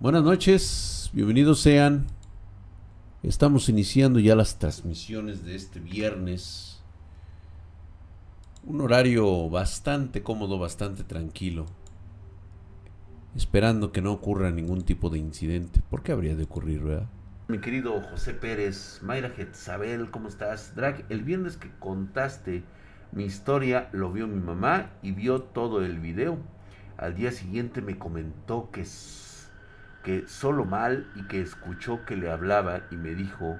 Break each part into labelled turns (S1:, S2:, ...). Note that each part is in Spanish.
S1: Buenas noches, bienvenidos sean. Estamos iniciando ya las transmisiones de este viernes. Un horario bastante cómodo, bastante tranquilo. Esperando que no ocurra ningún tipo de incidente. ¿Por qué habría de ocurrir, verdad? Mi querido José Pérez, Mayra Getzabel, ¿cómo estás? Drag, el viernes que contaste mi historia lo vio mi mamá y vio todo el video. Al día siguiente me comentó que que solo mal y que escuchó que le hablaba y me dijo,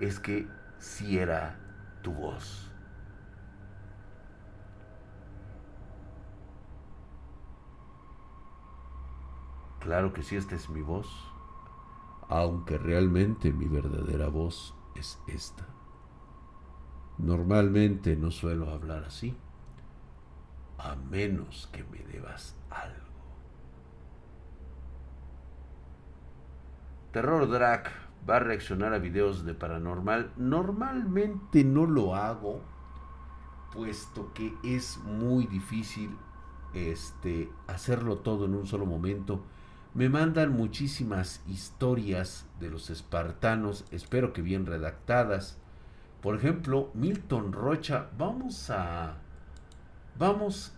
S1: es que si era tu voz. Claro que sí, esta es mi voz, aunque realmente mi verdadera voz es esta. Normalmente no suelo hablar así, a menos que me debas algo. Terror Drag va a reaccionar a videos de paranormal. Normalmente no lo hago, puesto que es muy difícil este, hacerlo todo en un solo momento. Me mandan muchísimas historias de los espartanos, espero que bien redactadas. Por ejemplo, Milton Rocha, vamos a vamos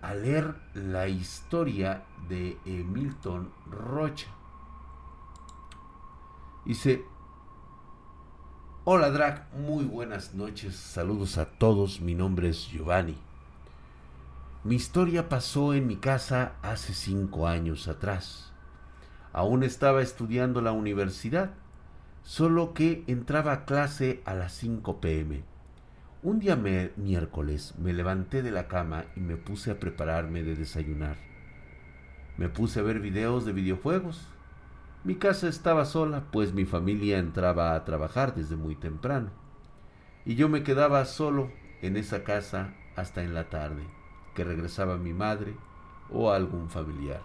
S1: a leer la historia de eh, Milton Rocha. Dice, hola Drag, muy buenas noches, saludos a todos, mi nombre es Giovanni. Mi historia pasó en mi casa hace cinco años atrás. Aún estaba estudiando la universidad, solo que entraba a clase a las 5 pm. Un día miércoles me levanté de la cama y me puse a prepararme de desayunar. Me puse a ver videos de videojuegos mi casa estaba sola, pues mi familia entraba a trabajar desde muy temprano, y yo me quedaba solo en esa casa hasta en la tarde, que regresaba mi madre o algún familiar.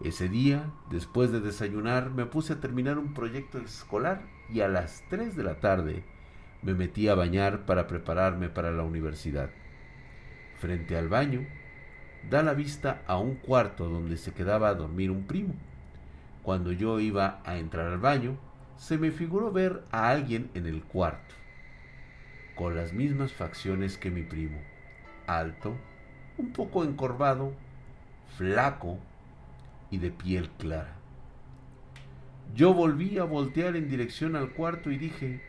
S1: Ese día, después de desayunar, me puse a terminar un proyecto escolar y a las 3 de la tarde me metí a bañar para prepararme para la universidad. Frente al baño, da la vista a un cuarto donde se quedaba a dormir un primo cuando yo iba a entrar al baño, se me figuró ver a alguien en el cuarto, con las mismas facciones que mi primo, alto, un poco encorvado, flaco y de piel clara. Yo volví a voltear en dirección al cuarto y dije,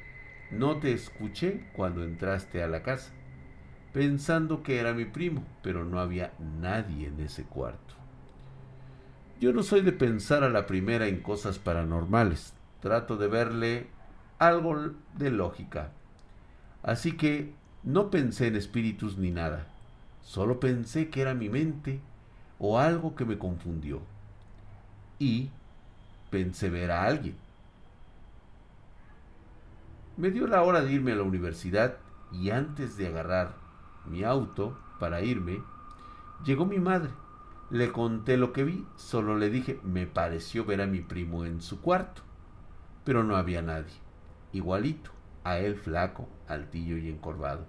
S1: no te escuché cuando entraste a la casa, pensando que era mi primo, pero no había nadie en ese cuarto. Yo no soy de pensar a la primera en cosas paranormales. Trato de verle algo de lógica. Así que no pensé en espíritus ni nada. Solo pensé que era mi mente o algo que me confundió. Y pensé ver a alguien. Me dio la hora de irme a la universidad y antes de agarrar mi auto para irme, llegó mi madre le conté lo que vi, solo le dije, me pareció ver a mi primo en su cuarto, pero no había nadie, igualito, a él flaco, altillo y encorvado.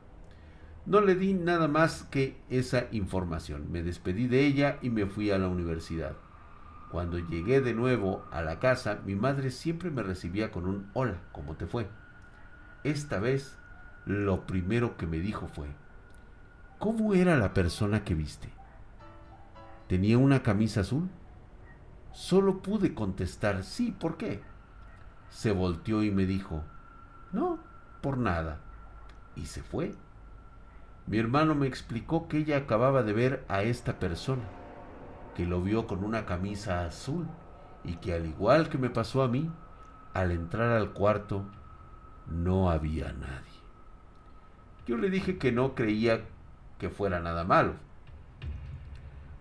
S1: No le di nada más que esa información. Me despedí de ella y me fui a la universidad. Cuando llegué de nuevo a la casa, mi madre siempre me recibía con un hola, ¿cómo te fue? Esta vez, lo primero que me dijo fue, ¿cómo era la persona que viste? ¿Tenía una camisa azul? Solo pude contestar sí, ¿por qué? Se volteó y me dijo, no, por nada. Y se fue. Mi hermano me explicó que ella acababa de ver a esta persona, que lo vio con una camisa azul y que al igual que me pasó a mí, al entrar al cuarto no había nadie. Yo le dije que no creía que fuera nada malo,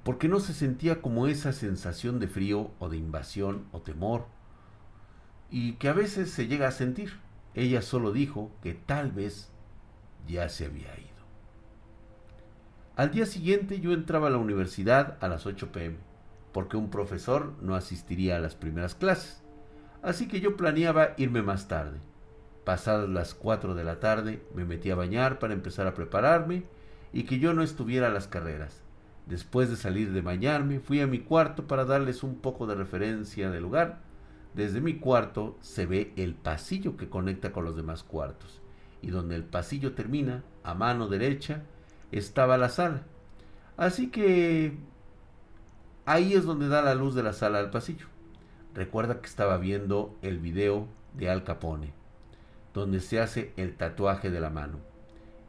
S1: porque no se sentía como esa sensación de frío o de invasión o temor, y que a veces se llega a sentir. Ella solo dijo que tal vez ya se había ido. Al día siguiente yo entraba a la universidad a las 8 pm, porque un profesor no asistiría a las primeras clases, así que yo planeaba irme más tarde. Pasadas las 4 de la tarde me metí a bañar para empezar a prepararme y que yo no estuviera a las carreras Después de salir de bañarme, fui a mi cuarto para darles un poco de referencia del lugar. Desde mi cuarto se ve el pasillo que conecta con los demás cuartos, y donde el pasillo termina, a mano derecha, estaba la sala. Así que ahí es donde da la luz de la sala al pasillo. Recuerda que estaba viendo el video de Al Capone, donde se hace el tatuaje de la mano,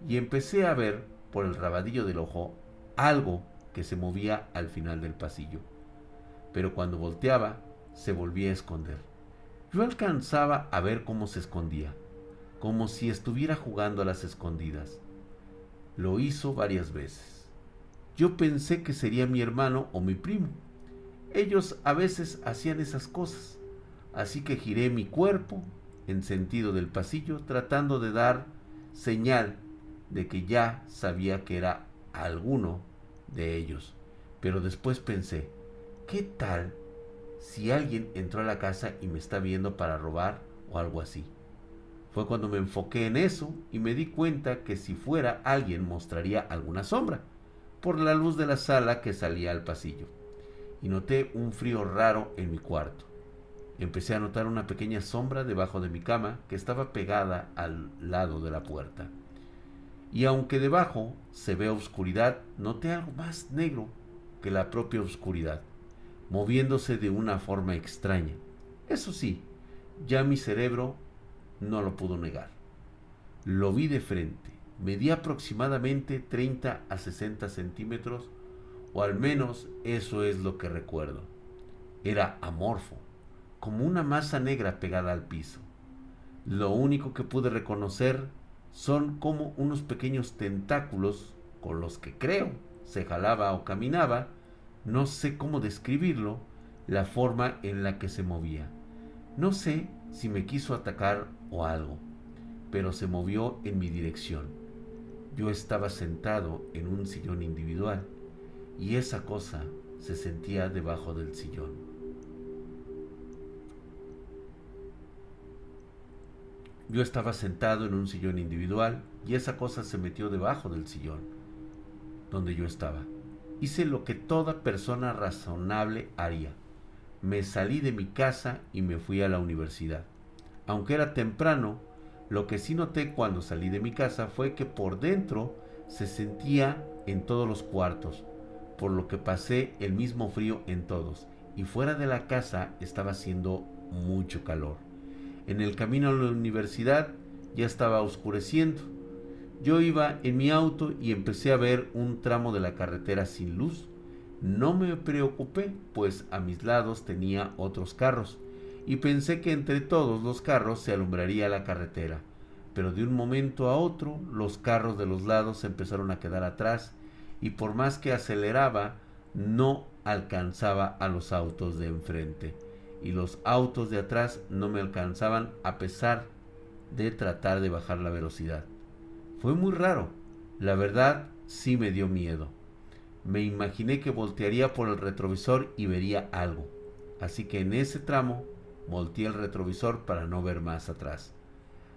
S1: y empecé a ver por el rabadillo del ojo algo que se movía al final del pasillo. Pero cuando volteaba, se volvía a esconder. Yo alcanzaba a ver cómo se escondía, como si estuviera jugando a las escondidas. Lo hizo varias veces. Yo pensé que sería mi hermano o mi primo. Ellos a veces hacían esas cosas, así que giré mi cuerpo en sentido del pasillo tratando de dar señal de que ya sabía que era alguno de ellos. Pero después pensé, ¿qué tal si alguien entró a la casa y me está viendo para robar o algo así? Fue cuando me enfoqué en eso y me di cuenta que si fuera alguien mostraría alguna sombra por la luz de la sala que salía al pasillo. Y noté un frío raro en mi cuarto. Empecé a notar una pequeña sombra debajo de mi cama que estaba pegada al lado de la puerta y aunque debajo se ve oscuridad, noté algo más negro que la propia oscuridad, moviéndose de una forma extraña. Eso sí, ya mi cerebro no lo pudo negar. Lo vi de frente, medía aproximadamente 30 a 60 centímetros, o al menos eso es lo que recuerdo. Era amorfo, como una masa negra pegada al piso. Lo único que pude reconocer son como unos pequeños tentáculos con los que creo se jalaba o caminaba, no sé cómo describirlo, la forma en la que se movía. No sé si me quiso atacar o algo, pero se movió en mi dirección. Yo estaba sentado en un sillón individual y esa cosa se sentía debajo del sillón. Yo estaba sentado en un sillón individual y esa cosa se metió debajo del sillón donde yo estaba. Hice lo que toda persona razonable haría. Me salí de mi casa y me fui a la universidad. Aunque era temprano, lo que sí noté cuando salí de mi casa fue que por dentro se sentía en todos los cuartos, por lo que pasé el mismo frío en todos, y fuera de la casa estaba haciendo mucho calor. En el camino a la universidad ya estaba oscureciendo. Yo iba en mi auto y empecé a ver un tramo de la carretera sin luz. No me preocupé, pues a mis lados tenía otros carros, y pensé que entre todos los carros se alumbraría la carretera. Pero de un momento a otro los carros de los lados empezaron a quedar atrás, y por más que aceleraba, no alcanzaba a los autos de enfrente y los autos de atrás no me alcanzaban a pesar de tratar de bajar la velocidad. Fue muy raro. La verdad sí me dio miedo. Me imaginé que voltearía por el retrovisor y vería algo. Así que en ese tramo volteé el retrovisor para no ver más atrás.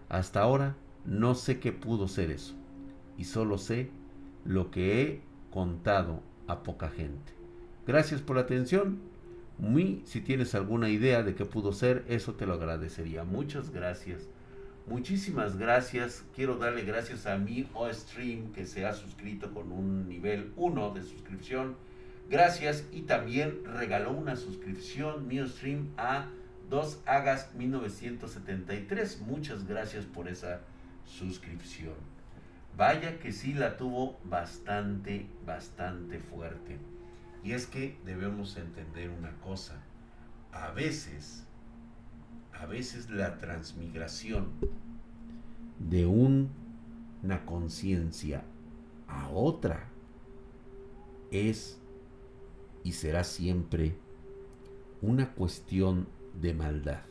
S1: Hasta ahora no sé qué pudo ser eso. Y solo sé lo que he contado a poca gente. Gracias por la atención si tienes alguna idea de qué pudo ser, eso te lo agradecería. Muchas gracias. Muchísimas gracias. Quiero darle gracias a mi OStream que se ha suscrito con un nivel 1 de suscripción. Gracias y también regaló una suscripción mi stream a 2 Agas 1973. Muchas gracias por esa suscripción. Vaya que sí la tuvo bastante, bastante fuerte. Y es que debemos entender una cosa. A veces, a veces la transmigración de una conciencia a otra es y será siempre una cuestión de maldad.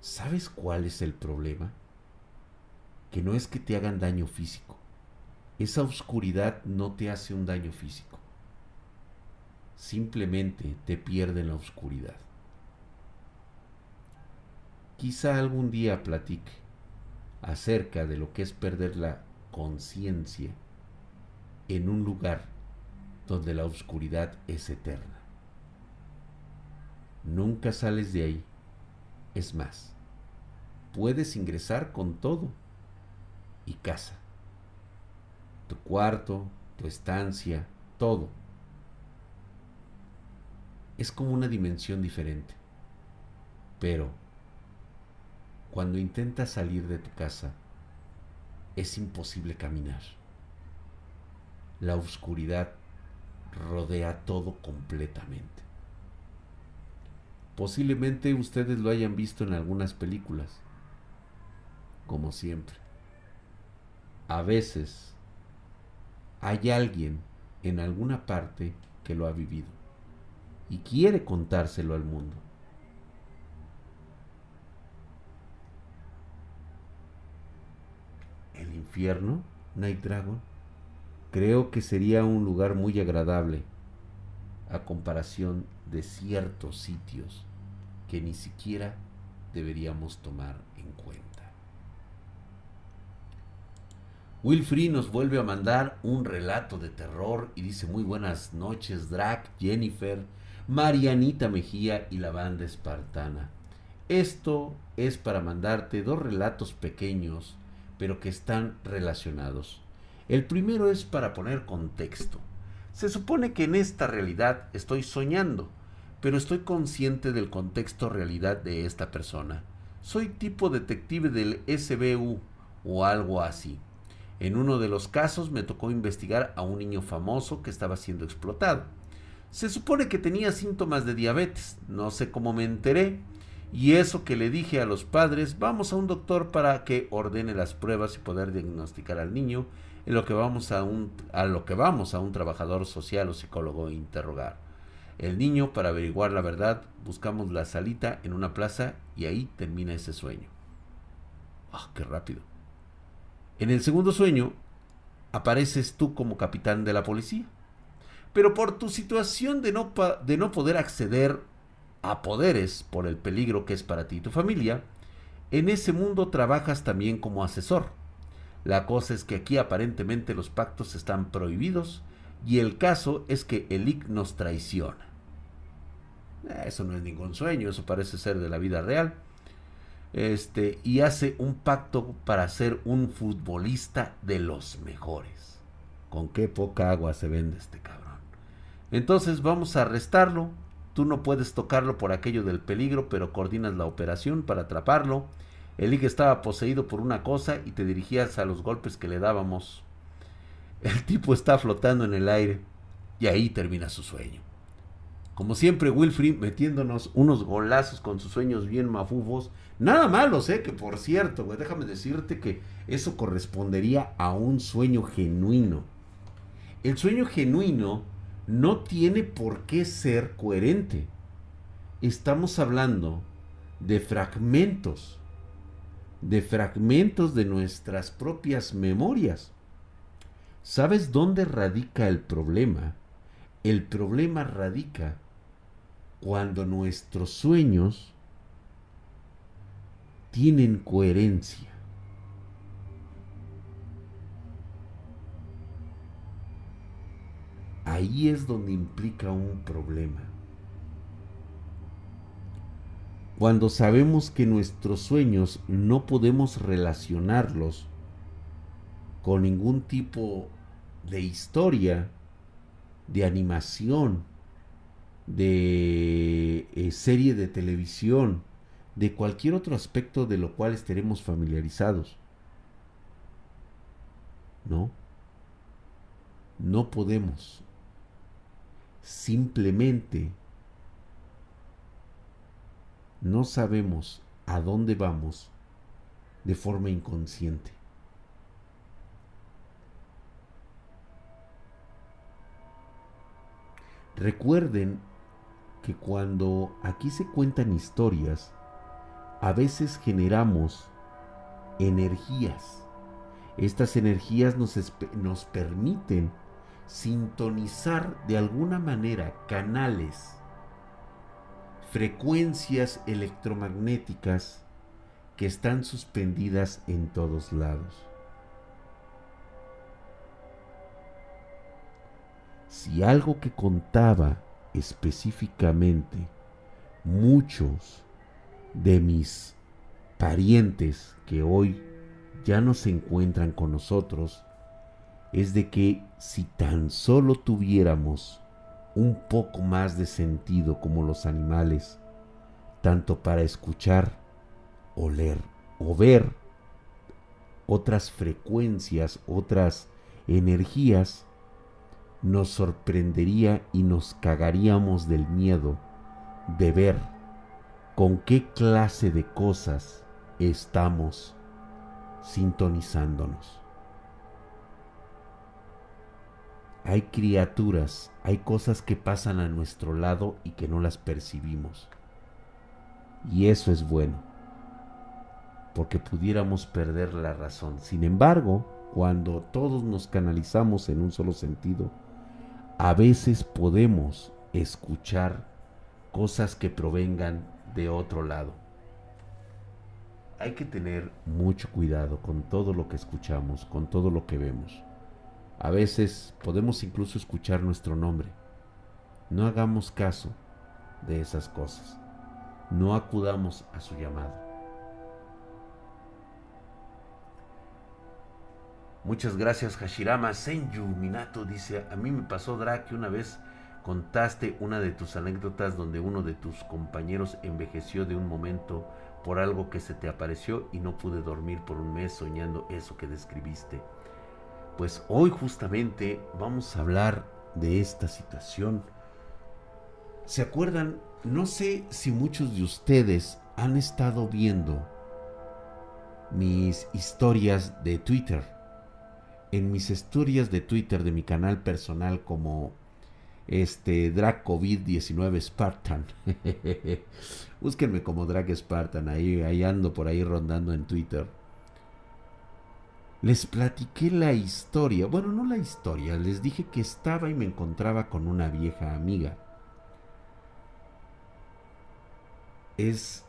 S1: ¿Sabes cuál es el problema? Que no es que te hagan daño físico. Esa oscuridad no te hace un daño físico simplemente te pierde en la oscuridad. Quizá algún día platique acerca de lo que es perder la conciencia en un lugar donde la oscuridad es eterna. Nunca sales de ahí. Es más, puedes ingresar con todo y casa. Tu cuarto, tu estancia, todo. Es como una dimensión diferente. Pero cuando intentas salir de tu casa, es imposible caminar. La oscuridad rodea todo completamente. Posiblemente ustedes lo hayan visto en algunas películas, como siempre. A veces hay alguien en alguna parte que lo ha vivido y quiere contárselo al mundo. El infierno, Night Dragon, creo que sería un lugar muy agradable a comparación de ciertos sitios que ni siquiera deberíamos tomar en cuenta. Wilfrey nos vuelve a mandar un relato de terror y dice muy buenas noches Drac, Jennifer, Marianita Mejía y la banda espartana. Esto es para mandarte dos relatos pequeños pero que están relacionados. El primero es para poner contexto. Se supone que en esta realidad estoy soñando, pero estoy consciente del contexto realidad de esta persona. Soy tipo detective del SBU o algo así. En uno de los casos me tocó investigar a un niño famoso que estaba siendo explotado. Se supone que tenía síntomas de diabetes, no sé cómo me enteré, y eso que le dije a los padres, vamos a un doctor para que ordene las pruebas y poder diagnosticar al niño, en lo que vamos a un, a lo que vamos a un trabajador social o psicólogo a interrogar. El niño, para averiguar la verdad, buscamos la salita en una plaza y ahí termina ese sueño. ¡Ah, qué rápido! En el segundo sueño, apareces tú como capitán de la policía. Pero por tu situación de no, de no poder acceder a poderes por el peligro que es para ti y tu familia, en ese mundo trabajas también como asesor. La cosa es que aquí aparentemente los pactos están prohibidos y el caso es que el IC nos traiciona. Eh, eso no es ningún sueño, eso parece ser de la vida real. Este, y hace un pacto para ser un futbolista de los mejores. Con qué poca agua se vende este cabrón. Entonces vamos a arrestarlo, Tú no puedes tocarlo por aquello del peligro, pero coordinas la operación para atraparlo. El Ig estaba poseído por una cosa y te dirigías a los golpes que le dábamos. El tipo está flotando en el aire y ahí termina su sueño. Como siempre, Wilfrid metiéndonos unos golazos con sus sueños bien mafufos. Nada malos, ¿eh? Que por cierto, güey, déjame decirte que eso correspondería a un sueño genuino. El sueño genuino no tiene por qué ser coherente. Estamos hablando de fragmentos, de fragmentos de nuestras propias memorias. ¿Sabes dónde radica el problema? El problema radica cuando nuestros sueños tienen coherencia. Ahí es donde implica un problema. Cuando sabemos que nuestros sueños no podemos relacionarlos con ningún tipo de historia, de animación, de eh, serie de televisión, de cualquier otro aspecto de lo cual estaremos familiarizados. ¿No? No podemos simplemente no sabemos a dónde vamos de forma inconsciente. Recuerden que cuando aquí se cuentan historias, a veces generamos energías. Estas energías nos, nos permiten sintonizar de alguna manera canales, frecuencias electromagnéticas que están suspendidas en todos lados. si algo que contaba específicamente muchos de mis parientes que hoy ya no se encuentran con nosotros es de que si tan solo tuviéramos un poco más de sentido como los animales, tanto para escuchar, oler o ver otras frecuencias, otras energías, nos sorprendería y nos cagaríamos del miedo de ver con qué clase de cosas estamos sintonizándonos. Hay criaturas, hay cosas que pasan a nuestro lado y que no las percibimos. Y eso es bueno, porque pudiéramos perder la razón. Sin embargo, cuando todos nos canalizamos en un solo sentido, a veces podemos escuchar cosas que provengan de otro lado. Hay que tener mucho cuidado con todo lo que escuchamos, con todo lo que vemos. A veces podemos incluso escuchar nuestro nombre. No hagamos caso de esas cosas. No acudamos a su llamado. Muchas gracias Hashirama Senju Minato dice, a mí me pasó Drake una vez contaste una de tus anécdotas donde uno de tus compañeros envejeció de un momento por algo que se te apareció y no pude dormir por un mes soñando eso que describiste. Pues hoy justamente vamos a hablar de esta situación. ¿Se acuerdan? No sé si muchos de ustedes han estado viendo mis historias de Twitter. En mis historias de Twitter de mi canal personal como este Drag COVID-19 Spartan. Búsquenme como Drag Spartan, ahí, ahí ando por ahí rondando en Twitter. Les platiqué la historia, bueno, no la historia, les dije que estaba y me encontraba con una vieja amiga. Es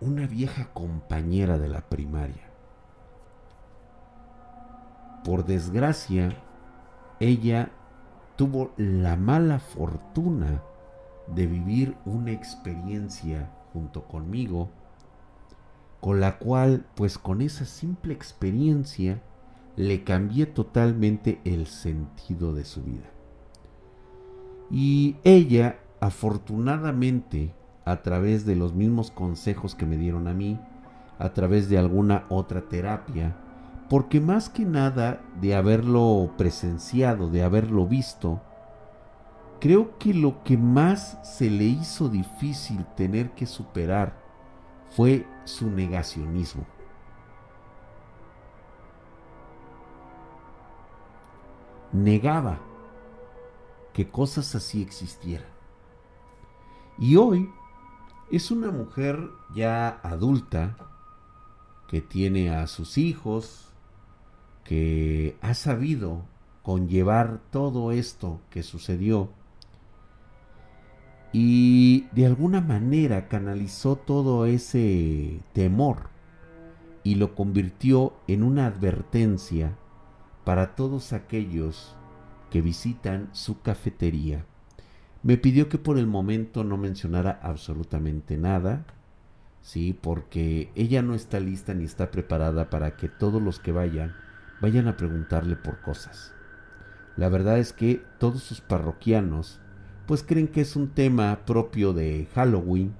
S1: una vieja compañera de la primaria. Por desgracia, ella tuvo la mala fortuna de vivir una experiencia junto conmigo, con la cual, pues con esa simple experiencia, le cambié totalmente el sentido de su vida. Y ella, afortunadamente, a través de los mismos consejos que me dieron a mí, a través de alguna otra terapia, porque más que nada de haberlo presenciado, de haberlo visto, creo que lo que más se le hizo difícil tener que superar fue su negacionismo. Negaba que cosas así existieran. Y hoy es una mujer ya adulta que tiene a sus hijos, que ha sabido conllevar todo esto que sucedió y de alguna manera canalizó todo ese temor y lo convirtió en una advertencia para todos aquellos que visitan su cafetería. Me pidió que por el momento no mencionara absolutamente nada, sí, porque ella no está lista ni está preparada para que todos los que vayan vayan a preguntarle por cosas. La verdad es que todos sus parroquianos pues creen que es un tema propio de Halloween,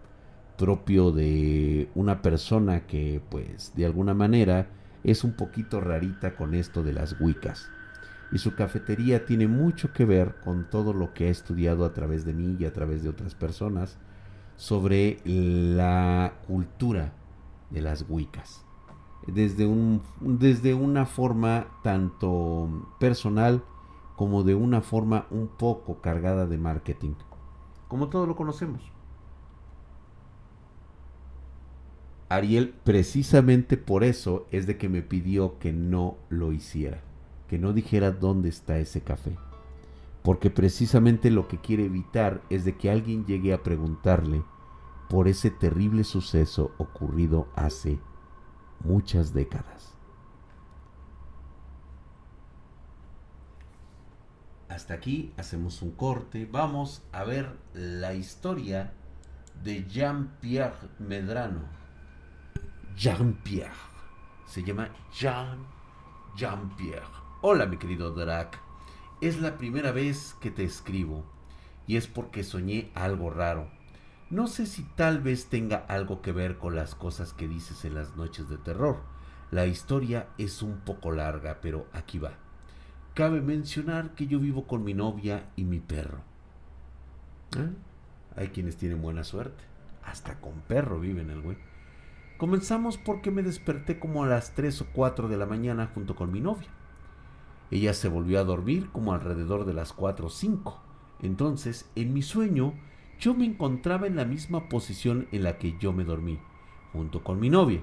S1: propio de una persona que pues de alguna manera es un poquito rarita con esto de las Wiccas. Y su cafetería tiene mucho que ver con todo lo que ha estudiado a través de mí y a través de otras personas sobre la cultura de las Wiccas desde, un, desde una forma tanto personal como de una forma un poco cargada de marketing, como todos lo conocemos. Ariel precisamente por eso es de que me pidió que no lo hiciera, que no dijera dónde está ese café, porque precisamente lo que quiere evitar es de que alguien llegue a preguntarle por ese terrible suceso ocurrido hace muchas décadas. Hasta aquí hacemos un corte. Vamos a ver la historia de Jean-Pierre Medrano. Jean-Pierre. Se llama Jean Jean-Pierre. Hola, mi querido Drac. Es la primera vez que te escribo y es porque soñé algo raro. No sé si tal vez tenga algo que ver con las cosas que dices en las noches de terror. La historia es un poco larga, pero aquí va. Cabe mencionar que yo vivo con mi novia y mi perro. ¿Eh? Hay quienes tienen buena suerte. Hasta con perro viven el güey. Comenzamos porque me desperté como a las 3 o 4 de la mañana junto con mi novia. Ella se volvió a dormir como alrededor de las 4 o 5. Entonces, en mi sueño, yo me encontraba en la misma posición en la que yo me dormí, junto con mi novia.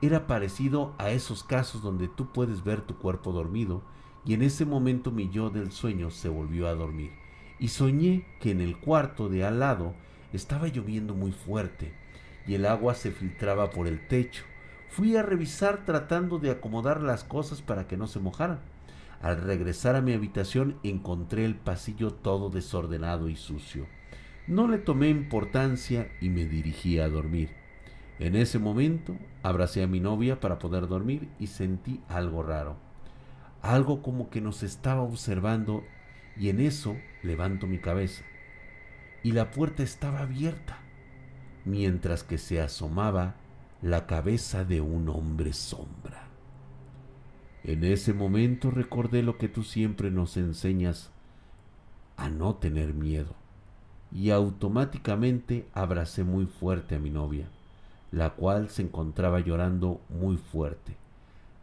S1: Era parecido a esos casos donde tú puedes ver tu cuerpo dormido y en ese momento mi yo del sueño se volvió a dormir y soñé que en el cuarto de al lado estaba lloviendo muy fuerte y el agua se filtraba por el techo. Fui a revisar tratando de acomodar las cosas para que no se mojaran. Al regresar a mi habitación encontré el pasillo todo desordenado y sucio. No le tomé importancia y me dirigí a dormir. En ese momento abracé a mi novia para poder dormir y sentí algo raro. Algo como que nos estaba observando y en eso levanto mi cabeza. Y la puerta estaba abierta, mientras que se asomaba la cabeza de un hombre sombra. En ese momento recordé lo que tú siempre nos enseñas a no tener miedo y automáticamente abracé muy fuerte a mi novia, la cual se encontraba llorando muy fuerte.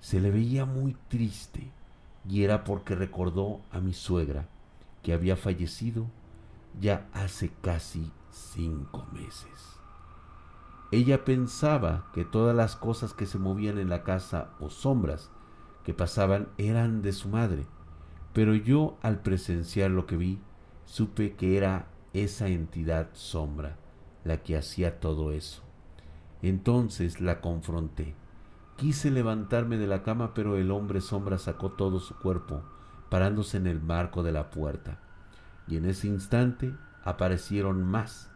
S1: Se le veía muy triste y era porque recordó a mi suegra, que había fallecido ya hace casi cinco meses. Ella pensaba que todas las cosas que se movían en la casa o sombras que pasaban eran de su madre, pero yo al presenciar lo que vi, supe que era esa entidad sombra la que hacía todo eso. Entonces la confronté. Quise levantarme de la cama, pero el hombre sombra sacó todo su cuerpo, parándose en el marco de la puerta. Y en ese instante aparecieron más,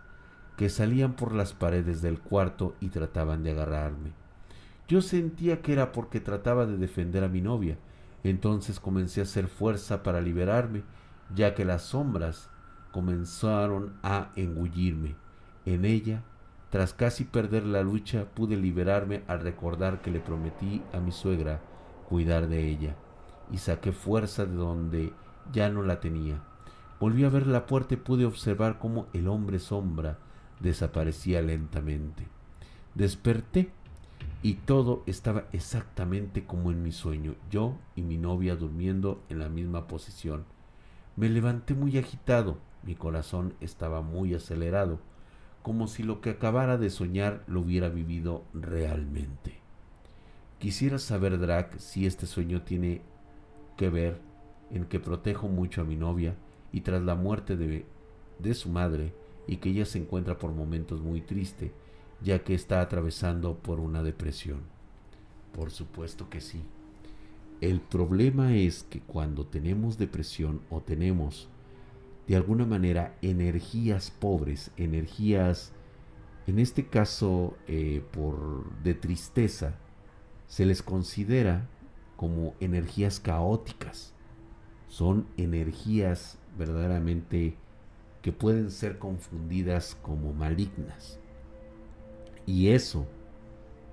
S1: que salían por las paredes del cuarto y trataban de agarrarme. Yo sentía que era porque trataba de defender a mi novia. Entonces comencé a hacer fuerza para liberarme, ya que las sombras comenzaron a engullirme. En ella, tras casi perder la lucha, pude liberarme al recordar que le prometí a mi suegra cuidar de ella, y saqué fuerza de donde ya no la tenía. Volví a ver la puerta y pude observar cómo el hombre sombra desaparecía lentamente. Desperté y todo estaba exactamente como en mi sueño, yo y mi novia durmiendo en la misma posición. Me levanté muy agitado, mi corazón estaba muy acelerado, como si lo que acabara de soñar lo hubiera vivido realmente. Quisiera saber, Drac, si este sueño tiene que ver en que protejo mucho a mi novia y tras la muerte de, de su madre y que ella se encuentra por momentos muy triste, ya que está atravesando por una depresión. Por supuesto que sí. El problema es que cuando tenemos depresión o tenemos de alguna manera energías pobres, energías, en este caso eh, por de tristeza, se les considera como energías caóticas. Son energías verdaderamente que pueden ser confundidas como malignas. Y eso,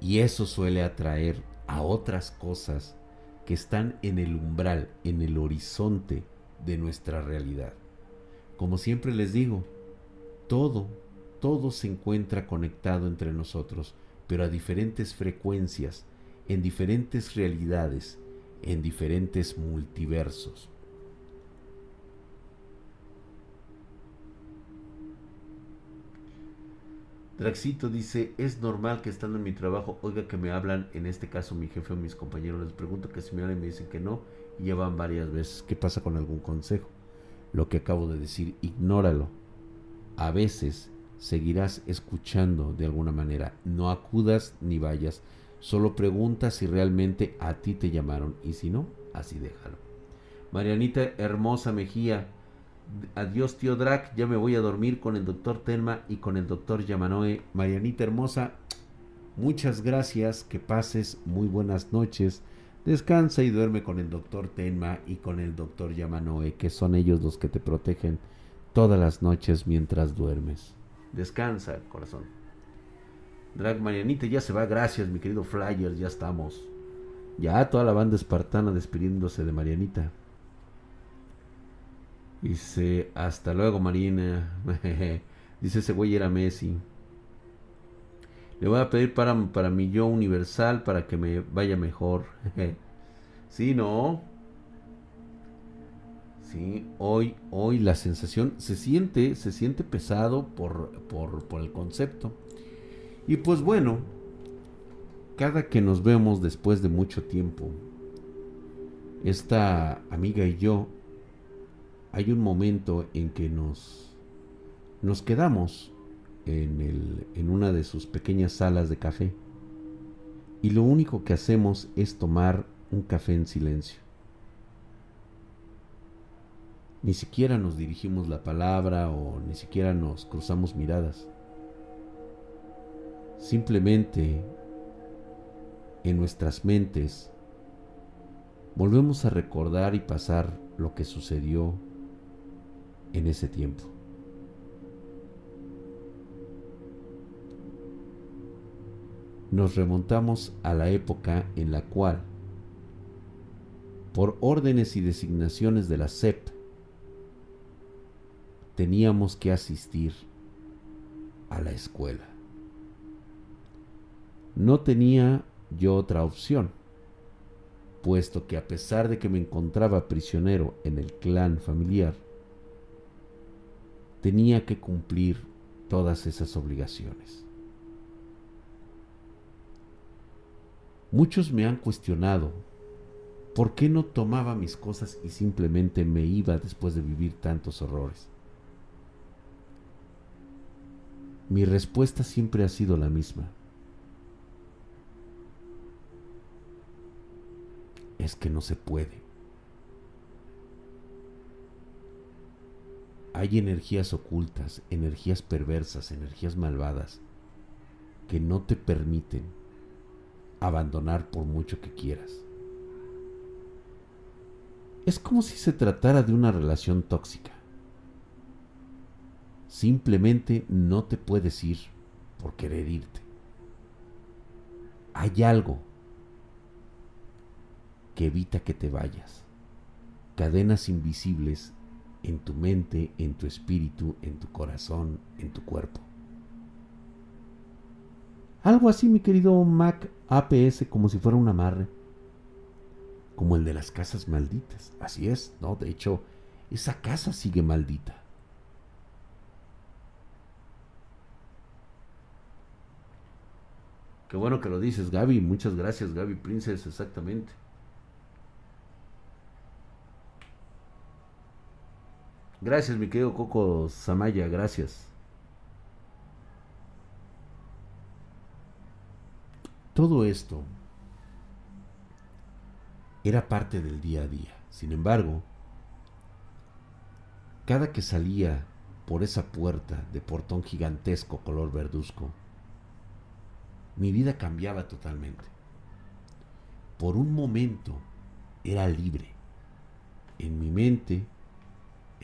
S1: y eso suele atraer a otras cosas que están en el umbral, en el horizonte de nuestra realidad. Como siempre les digo, todo, todo se encuentra conectado entre nosotros, pero a diferentes frecuencias, en diferentes realidades, en diferentes multiversos. Draxito dice, es normal que estando en mi trabajo, oiga que me hablan, en este caso mi jefe o mis compañeros, les pregunto que si me hablan y me dicen que no, y ya van varias veces. ¿Qué pasa con algún consejo? Lo que acabo de decir, ignóralo. A veces seguirás escuchando de alguna manera. No acudas ni vayas. Solo pregunta si realmente a ti te llamaron y si no, así déjalo. Marianita Hermosa Mejía, Adiós, tío Drac. Ya me voy a dormir con el doctor Telma y con el doctor Yamanoe. Marianita hermosa, muchas gracias. Que pases muy buenas noches. Descansa y duerme con el doctor Tenma y con el doctor Yamanoe, que son ellos los que te protegen todas las noches mientras duermes. Descansa, corazón. Drag Marianita ya se va, gracias, mi querido Flyer, ya estamos. Ya toda la banda espartana despidiéndose de Marianita. Dice, hasta luego, Marina. Dice, ese güey era Messi. Le voy a pedir para, para mi yo universal para que me vaya mejor. sí, ¿no? Sí, hoy, hoy la sensación se siente, se siente pesado por, por, por el concepto. Y pues bueno, cada que nos vemos después de mucho tiempo, esta amiga y yo, hay un momento en que nos, nos quedamos en, una de sus pequeñas salas de café y lo único que hacemos es tomar un café en silencio. Ni siquiera nos dirigimos la palabra o ni siquiera nos cruzamos miradas. Simplemente en nuestras mentes volvemos a recordar y pasar lo que sucedió en ese tiempo. Nos remontamos a la época en la cual, por órdenes y designaciones de la SEP, teníamos que asistir a la escuela. No tenía yo otra opción, puesto que a pesar de que me encontraba prisionero en el clan familiar, tenía que cumplir todas esas obligaciones. Muchos me han cuestionado por qué no tomaba mis cosas y simplemente me iba después de vivir tantos horrores. Mi respuesta siempre ha sido la misma. es que no se puede. Hay energías ocultas, energías perversas, energías malvadas que no te permiten abandonar por mucho que quieras. Es como si se tratara de una relación tóxica. Simplemente no te puedes ir por querer irte. Hay algo que evita que te vayas. Cadenas invisibles en tu mente, en tu espíritu, en tu corazón, en tu cuerpo. Algo así, mi querido Mac APS, como si fuera un amarre. Como el de las casas malditas. Así es, ¿no? De hecho, esa casa sigue maldita. Qué bueno que lo dices, Gaby. Muchas gracias, Gaby Princess, exactamente. Gracias, mi querido Coco Samaya, gracias. Todo esto era parte del día a día. Sin embargo, cada que salía por esa puerta de portón gigantesco color verduzco, mi vida cambiaba totalmente. Por un momento era libre. En mi mente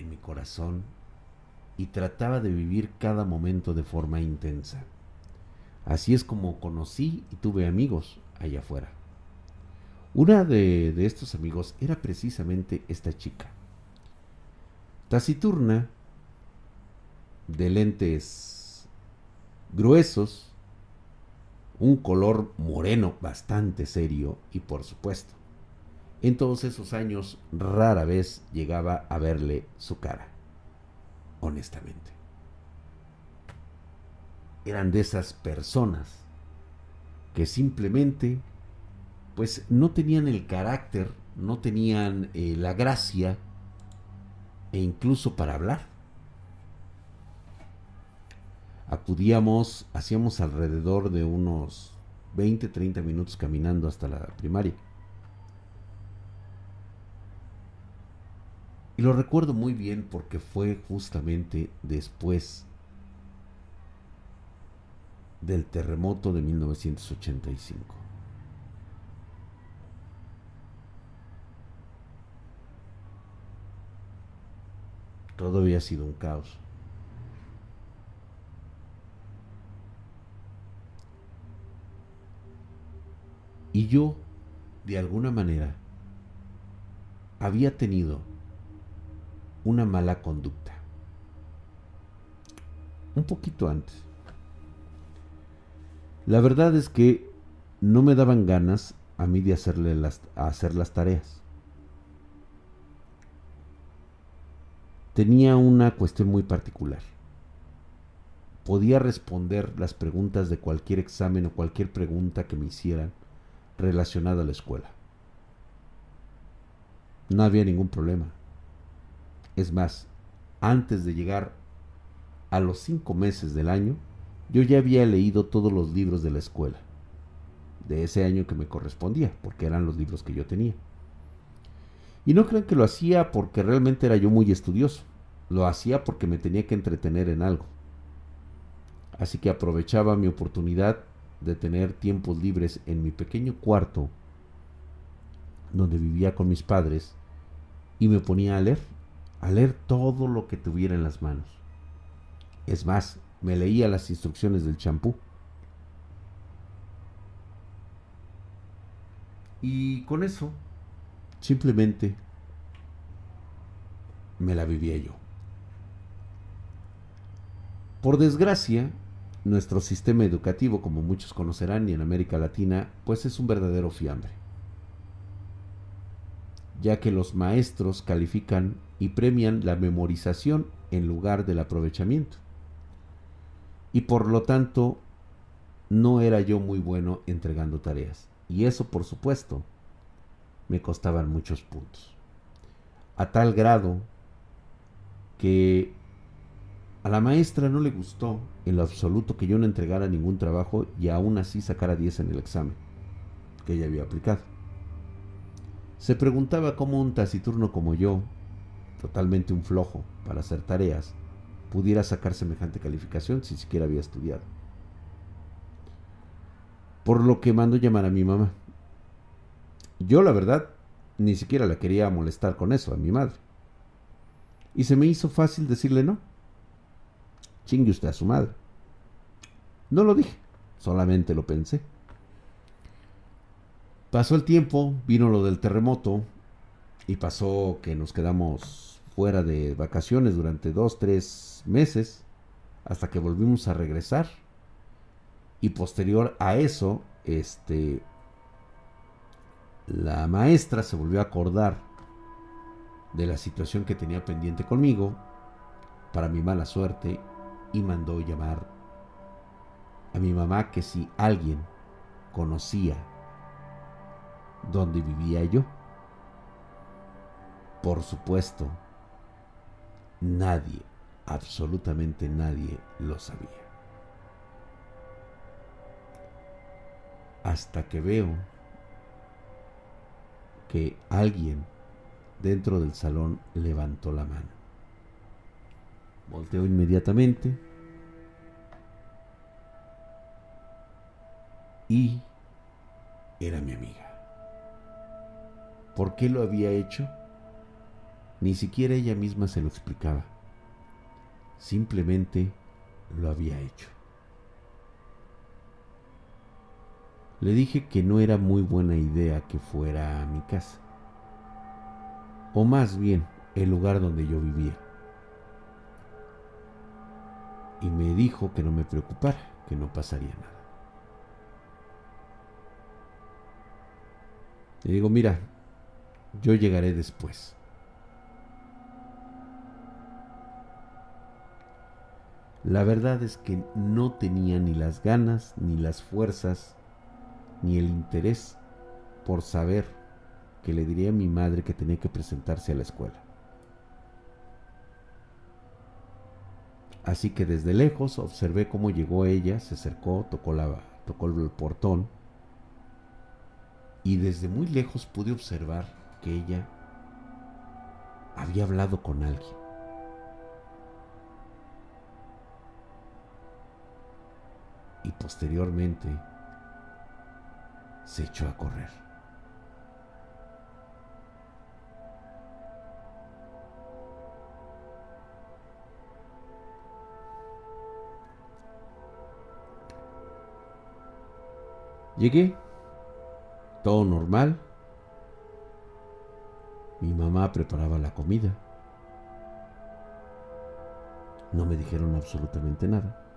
S1: en mi corazón y trataba de vivir cada momento de forma intensa. Así es como conocí y tuve amigos allá afuera. Una de, de estos amigos era precisamente esta chica. Taciturna, de lentes gruesos, un color moreno bastante serio y por supuesto en todos esos años rara vez llegaba a verle su cara, honestamente. Eran de esas personas que simplemente pues no tenían el carácter, no tenían eh, la gracia e incluso para hablar. Acudíamos, hacíamos alrededor de unos 20, 30 minutos caminando hasta la primaria Y lo recuerdo muy bien porque fue justamente después del terremoto de 1985. Todo había sido un caos. Y yo, de alguna manera, había tenido una mala conducta. Un poquito antes. La verdad es que no me daban ganas a mí de hacerle hacer las tareas. Tenía una cuestión muy particular. Podía responder las preguntas de cualquier examen o cualquier pregunta que me hicieran relacionada a la escuela. No había ningún problema. Es más, antes de llegar a los cinco meses del año, yo ya había leído todos los libros de la escuela, de ese año que me correspondía, porque eran los libros que yo tenía. Y no crean que lo hacía porque realmente era yo muy estudioso, lo hacía porque me tenía que entretener en algo. Así que aprovechaba mi oportunidad de tener tiempos libres en mi pequeño cuarto donde vivía con mis padres y me ponía a leer, a leer todo lo que tuviera en las manos. Es más, me leía las instrucciones del champú. Y con eso, simplemente me la vivía yo. Por desgracia, nuestro sistema educativo, como muchos conocerán, y en América Latina, pues es un verdadero fiambre, ya que los maestros califican y premian la memorización en lugar del aprovechamiento. Y por lo tanto, no era yo muy bueno entregando tareas. Y eso, por supuesto, me costaban muchos puntos. A tal grado que a la maestra no le gustó en lo absoluto que yo no entregara ningún trabajo y aún así sacara 10 en el examen que ella había aplicado. Se preguntaba cómo un taciturno como yo, totalmente un flojo para hacer tareas, pudiera sacar semejante calificación si siquiera había estudiado. Por lo que mando llamar a mi mamá. Yo, la verdad, ni siquiera la quería molestar con eso a mi madre. Y se me hizo fácil decirle no Chingue usted a su madre. No lo dije, solamente lo pensé. Pasó el tiempo, vino lo del terremoto y pasó que nos quedamos fuera de vacaciones durante dos, tres meses hasta que volvimos a regresar. Y posterior a eso, este, la maestra se volvió a acordar de la situación que tenía pendiente conmigo, para mi mala suerte, y mandó llamar a mi mamá que si alguien conocía dónde vivía yo. Por supuesto, nadie, absolutamente nadie lo sabía. Hasta que veo que alguien dentro del salón levantó la mano. Volteo inmediatamente. Y era mi amiga. ¿Por qué lo había hecho? Ni siquiera ella misma se lo explicaba. Simplemente lo había hecho. Le dije que no era muy buena idea que fuera a mi casa. O más bien, el lugar donde yo vivía y me dijo que no me preocupara, que no pasaría nada. Le digo, mira, yo llegaré después. La verdad es que no tenía ni las ganas, ni las fuerzas, ni el interés por saber que le diría a mi madre que tenía que presentarse a la escuela. Así que desde lejos observé cómo llegó ella, se acercó, tocó, la, tocó el portón y desde muy lejos pude observar que ella había hablado con alguien. Y posteriormente se echó a correr. Llegué, todo normal. Mi mamá preparaba la comida. No me dijeron absolutamente nada.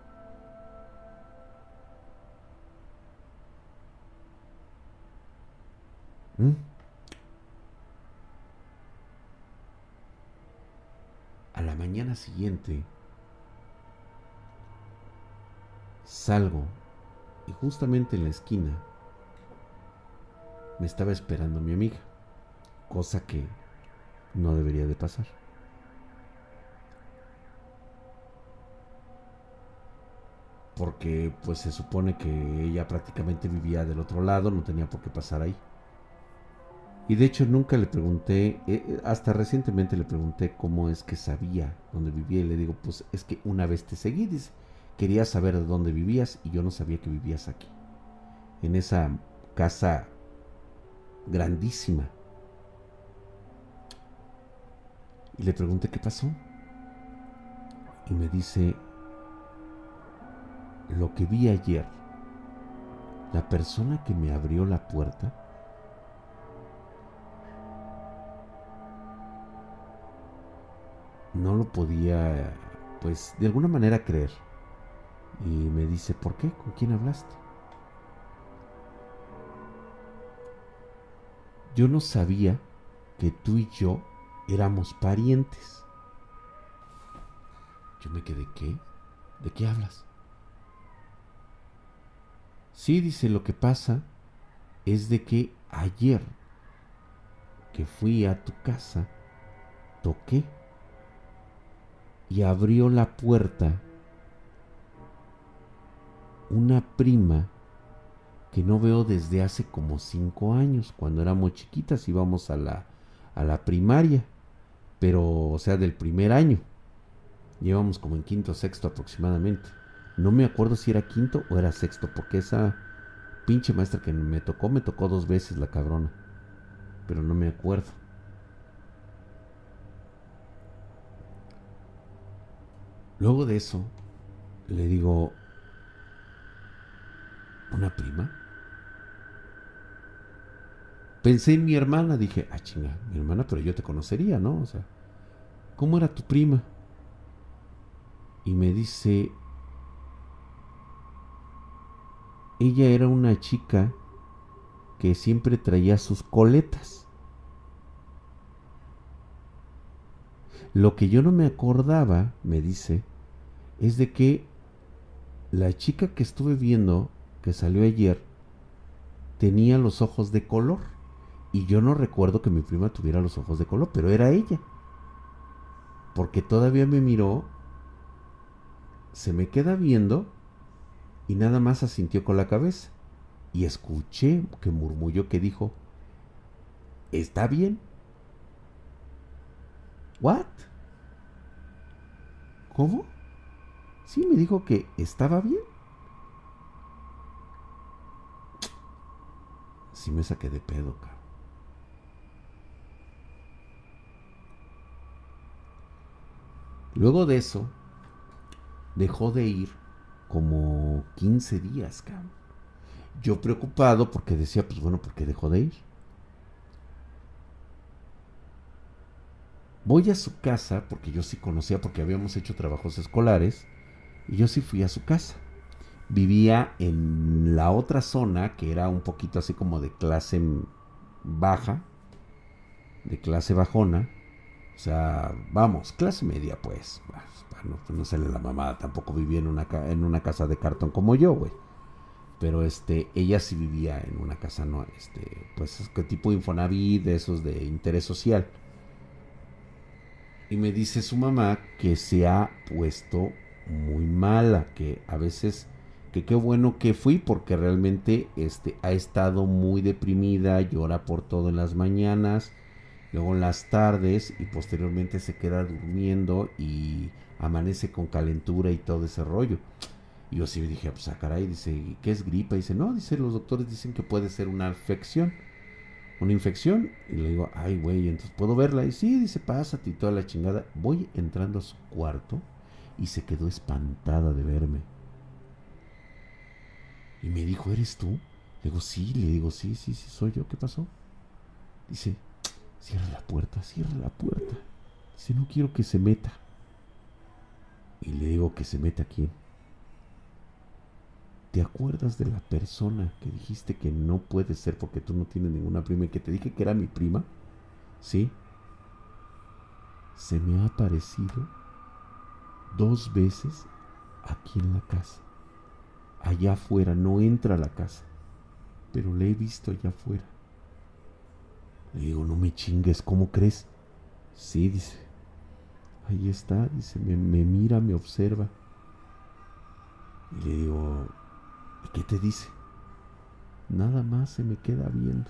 S1: ¿Mm? A la mañana siguiente salgo y justamente en la esquina me estaba esperando mi amiga, cosa que no debería de pasar. Porque pues se supone que ella prácticamente vivía del otro lado, no tenía por qué pasar ahí. Y de hecho nunca le pregunté, eh, eh, hasta recientemente le pregunté cómo es que sabía dónde vivía y le digo, pues es que una vez te seguí, dice, quería saber de dónde vivías y yo no sabía que vivías aquí, en esa casa grandísima. Y le pregunté qué pasó. Y me dice, lo que vi ayer, la persona que me abrió la puerta, no lo podía, pues, de alguna manera creer. Y me dice, ¿por qué? ¿Con quién hablaste? Yo no sabía que tú y yo éramos parientes. Yo me quedé, ¿qué? ¿De qué hablas? Sí, dice, lo que pasa es de que ayer que fui a tu casa, toqué y abrió la puerta una prima que no veo desde hace como cinco años, cuando éramos chiquitas, íbamos a la, a la primaria, pero o sea, del primer año. Llevamos como en quinto o sexto aproximadamente. No me acuerdo si era quinto o era sexto, porque esa pinche maestra que me tocó, me tocó dos veces la cabrona. Pero no me acuerdo. Luego de eso, le digo, ¿una prima? Pensé en mi hermana, dije, ah, chinga, mi hermana, pero yo te conocería, ¿no? O sea, ¿cómo era tu prima? Y me dice, ella era una chica que siempre traía sus coletas. Lo que yo no me acordaba, me dice, es de que la chica que estuve viendo, que salió ayer, tenía los ojos de color. Y yo no recuerdo que mi prima tuviera los ojos de color, pero era ella. Porque todavía me miró, se me queda viendo y nada más asintió con la cabeza. Y escuché que murmulló que dijo, ¿está bien? ¿What? ¿Cómo? Sí, me dijo que estaba bien. Sí me saqué de pedo, cabrón. Luego de eso, dejó de ir como 15 días, cabrón. Yo preocupado porque decía, pues bueno, ¿por qué dejó de ir? Voy a su casa, porque yo sí conocía, porque habíamos hecho trabajos escolares, y yo sí fui a su casa. Vivía en la otra zona, que era un poquito así como de clase baja, de clase bajona. O sea, vamos, clase media pues. No, pues no sale la mamá, tampoco vivía en una, en una casa de cartón como yo, güey. Pero este, ella sí vivía en una casa, no, este, pues que tipo Infonavit, de esos de interés social. Y me dice su mamá que se ha puesto muy mala, que a veces que qué bueno que fui porque realmente este ha estado muy deprimida, llora por todo en las mañanas Luego en las tardes y posteriormente se queda durmiendo y amanece con calentura y todo ese rollo. Y yo sí me dije, pues a ah, caray, dice, ¿qué es gripa? dice, no, dice, los doctores dicen que puede ser una infección. Una infección. Y le digo, ay, güey, entonces puedo verla. Y sí, dice, pásate y toda la chingada. Voy entrando a su cuarto y se quedó espantada de verme. Y me dijo, ¿eres tú? Le digo, sí, le digo, sí, sí, sí, soy yo. ¿Qué pasó? Dice, cierra la puerta, cierra la puerta. Dice, no quiero que se meta. Y le digo que se meta quién. ¿Te acuerdas de la persona que dijiste que no puede ser porque tú no tienes ninguna prima y que te dije que era mi prima? ¿Sí? Se me ha aparecido dos veces aquí en la casa. Allá afuera, no entra a la casa, pero le he visto allá afuera. Le digo, no me chingues, ¿cómo crees? Sí, dice. Ahí está, dice, me, me mira, me observa. Y le digo, ¿Y qué te dice? Nada más se me queda viendo.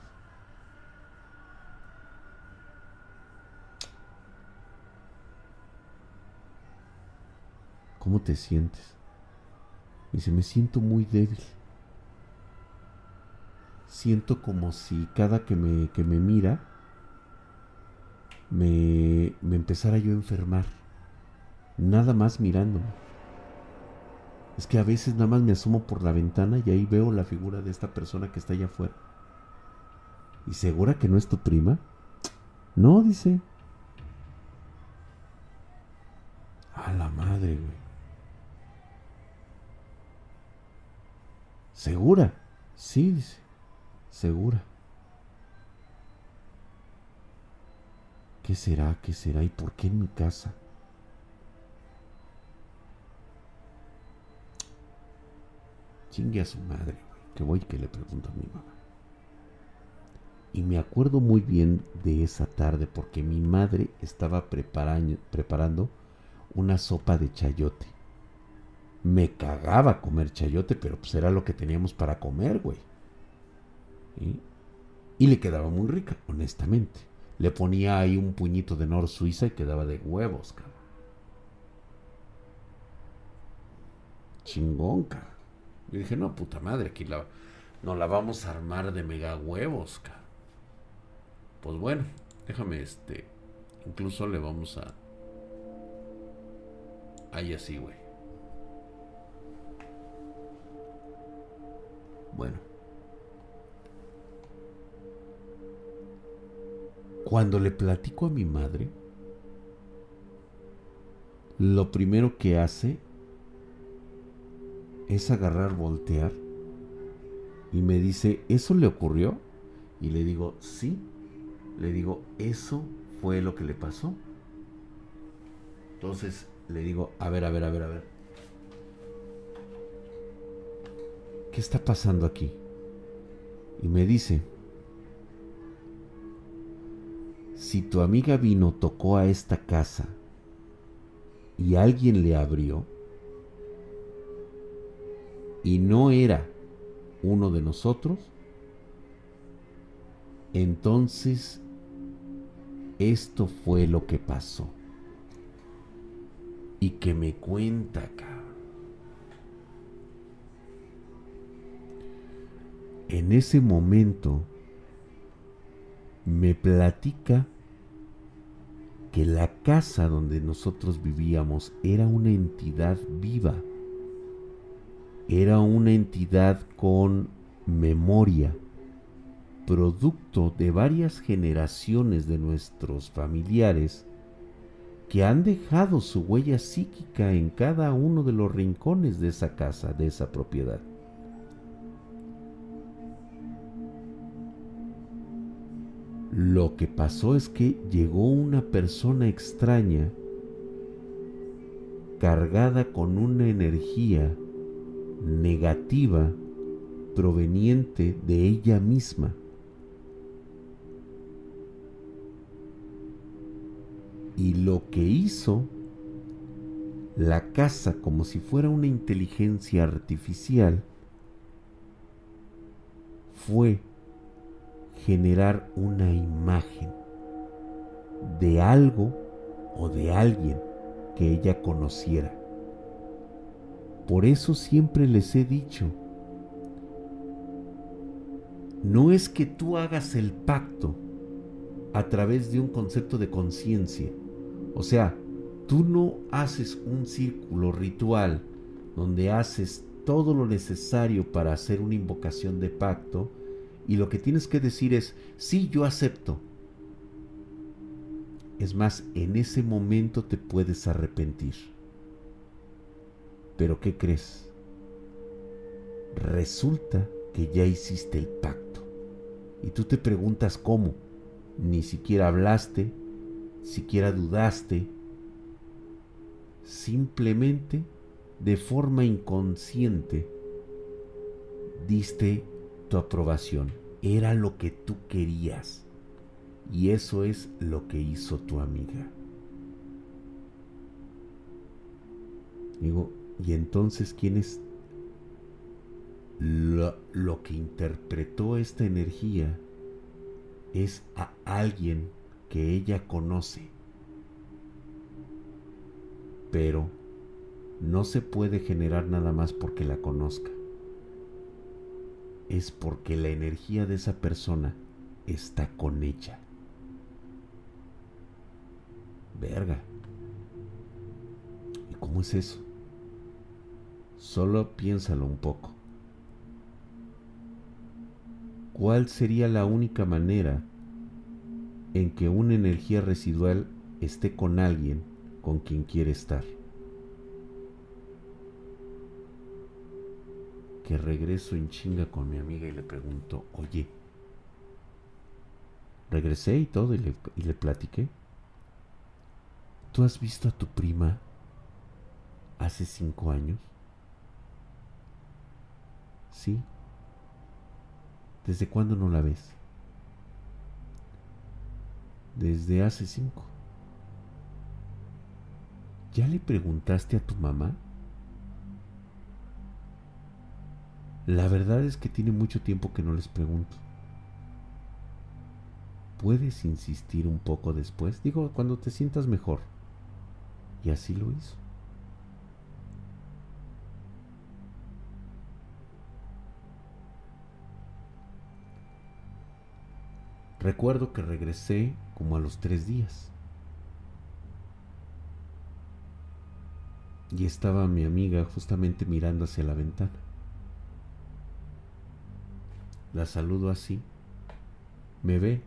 S1: ¿Cómo te sientes? Dice, me siento muy débil. Siento como si cada que me, que me mira me, me empezara yo a enfermar. Nada más mirándome. Es que a veces nada más me asomo por la ventana y ahí veo la figura de esta persona que está allá afuera. ¿Y segura que no es tu prima? No, dice. A la madre, güey. ¿Segura? Sí, dice. Segura. ¿Qué será? ¿Qué será? ¿Y por qué en mi casa? Chingue a su madre, que voy que le pregunto a mi mamá. Y me acuerdo muy bien de esa tarde porque mi madre estaba preparando una sopa de chayote. Me cagaba comer chayote, pero pues era lo que teníamos para comer, güey. Y le quedaba muy rica, honestamente. Le ponía ahí un puñito de Nor Suiza y quedaba de huevos, cabrón. Chingón, cabrón. Yo dije, no, puta madre, aquí la, nos la vamos a armar de mega huevos, cara. Pues bueno, déjame este. Incluso le vamos a. Ahí así, güey. Bueno. Cuando le platico a mi madre, lo primero que hace es agarrar, voltear y me dice, ¿eso le ocurrió? Y le digo, sí. Le digo, eso fue lo que le pasó. Entonces le digo, a ver, a ver, a ver, a ver. ¿Qué está pasando aquí? Y me dice, si tu amiga vino, tocó a esta casa y alguien le abrió, y no era uno de nosotros, entonces esto fue lo que pasó. Y que me cuenta, cabrón. En ese momento me platica que la casa donde nosotros vivíamos era una entidad viva era una entidad con memoria, producto de varias generaciones de nuestros familiares que han dejado su huella psíquica en cada uno de los rincones de esa casa, de esa propiedad. Lo que pasó es que llegó una persona extraña cargada con una energía negativa proveniente de ella misma. Y lo que hizo la casa como si fuera una inteligencia artificial fue generar una imagen de algo o de alguien que ella conociera. Por eso siempre les he dicho, no es que tú hagas el pacto a través de un concepto de conciencia. O sea, tú no haces un círculo ritual donde haces todo lo necesario para hacer una invocación de pacto y lo que tienes que decir es, sí, yo acepto. Es más, en ese momento te puedes arrepentir. Pero ¿qué crees? Resulta que ya hiciste el pacto. Y tú te preguntas cómo. Ni siquiera hablaste, siquiera dudaste. Simplemente, de forma inconsciente, diste tu aprobación. Era lo que tú querías. Y eso es lo que hizo tu amiga. Digo, y entonces, ¿quién es lo, lo, que interpretó esta energía? Es a alguien que ella conoce. Pero no se puede generar nada más porque la conozca. Es porque la energía de esa persona está con ella. Verga. ¿Y cómo es eso? Solo piénsalo un poco. ¿Cuál sería la única manera en que una energía residual esté con alguien con quien quiere estar? Que regreso en chinga con mi amiga y le pregunto, oye, regresé y todo y le, y platiqué. ¿Tú has visto a tu prima hace cinco años? ¿Sí? ¿Desde cuándo no la ves? Desde hace cinco. ¿Ya le preguntaste a tu mamá? La verdad es que tiene mucho tiempo que no les pregunto. ¿Puedes insistir un poco después? Digo, cuando te sientas mejor. Y así lo hizo. Recuerdo que regresé como a los tres días. Y estaba mi amiga justamente mirando hacia la ventana. La saludo así. Me ve.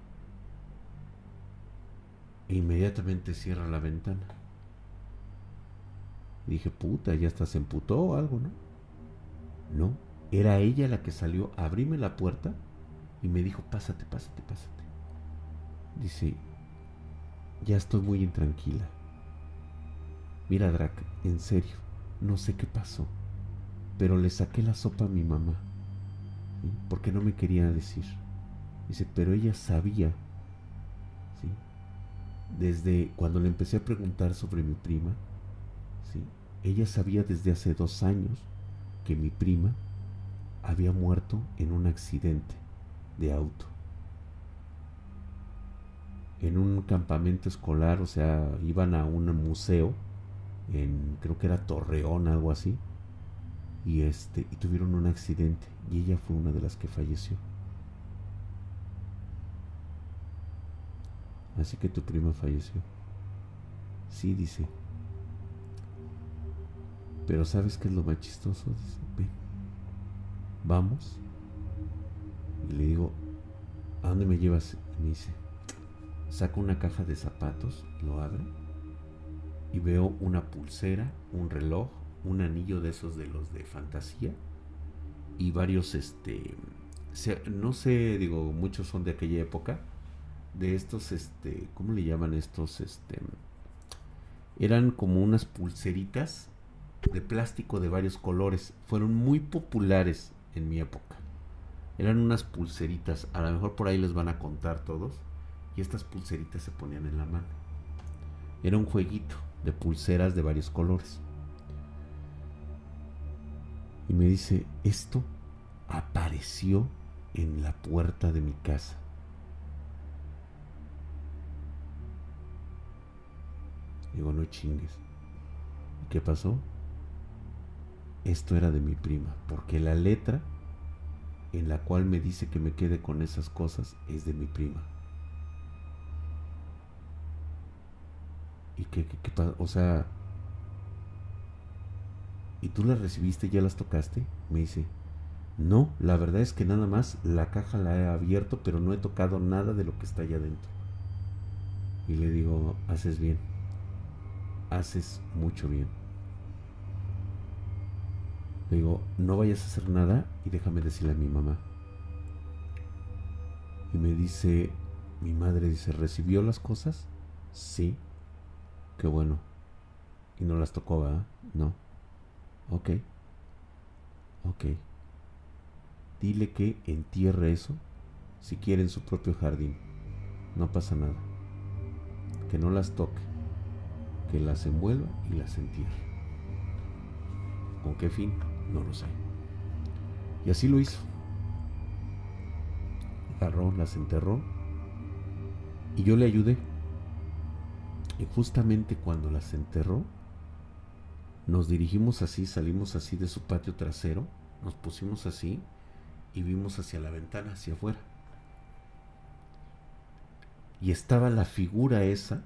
S1: E inmediatamente cierra la ventana. Dije, puta, ya hasta se emputó o algo, ¿no? No, era ella la que salió a abrirme la puerta y me dijo, pásate, pásate, pásate. Dice, ya estoy muy intranquila. Mira, Drac, en serio, no sé qué pasó, pero le saqué la sopa a mi mamá, porque no me quería decir. Dice, pero ella sabía, ¿sí? desde cuando le empecé a preguntar sobre mi prima, ¿sí? ella sabía desde hace dos años que mi prima había muerto en un accidente de auto en un campamento escolar, o sea, iban a un museo en creo que era Torreón, algo así. Y este y tuvieron un accidente y ella fue una de las que falleció. Así que tu prima falleció. Sí, dice. Pero ¿sabes qué es lo más chistoso? Dice, ven, vamos. Y le digo, ¿a dónde me llevas? Me dice, Saco una caja de zapatos, lo abre y veo una pulsera, un reloj, un anillo de esos de los de fantasía y varios, este, no sé, digo, muchos son de aquella época, de estos, este, ¿cómo le llaman estos? Este, eran como unas pulseritas de plástico de varios colores, fueron muy populares en mi época. Eran unas pulseritas, a lo mejor por ahí les van a contar todos y estas pulseritas se ponían en la mano. Era un jueguito de pulseras de varios colores. Y me dice, esto apareció en la puerta de mi casa. Digo, no chingues. ¿Qué pasó? Esto era de mi prima, porque la letra en la cual me dice que me quede con esas cosas es de mi prima. ¿Y qué, qué, qué O sea, ¿y tú las recibiste, ya las tocaste? Me dice, no, la verdad es que nada más la caja la he abierto, pero no he tocado nada de lo que está allá adentro. Y le digo, haces bien, haces mucho bien. Le digo, no vayas a hacer nada y déjame decirle a mi mamá. Y me dice, mi madre dice, ¿recibió las cosas? Sí. Qué bueno. Y no las tocó, ¿verdad? No. Ok. Ok. Dile que entierre eso si quiere en su propio jardín. No pasa nada. Que no las toque. Que las envuelva y las entierre. ¿Con qué fin? No lo sé. Y así lo hizo. Agarró, las enterró y yo le ayudé. Y justamente cuando las enterró, nos dirigimos así, salimos así de su patio trasero, nos pusimos así y vimos hacia la ventana, hacia afuera. Y estaba la figura esa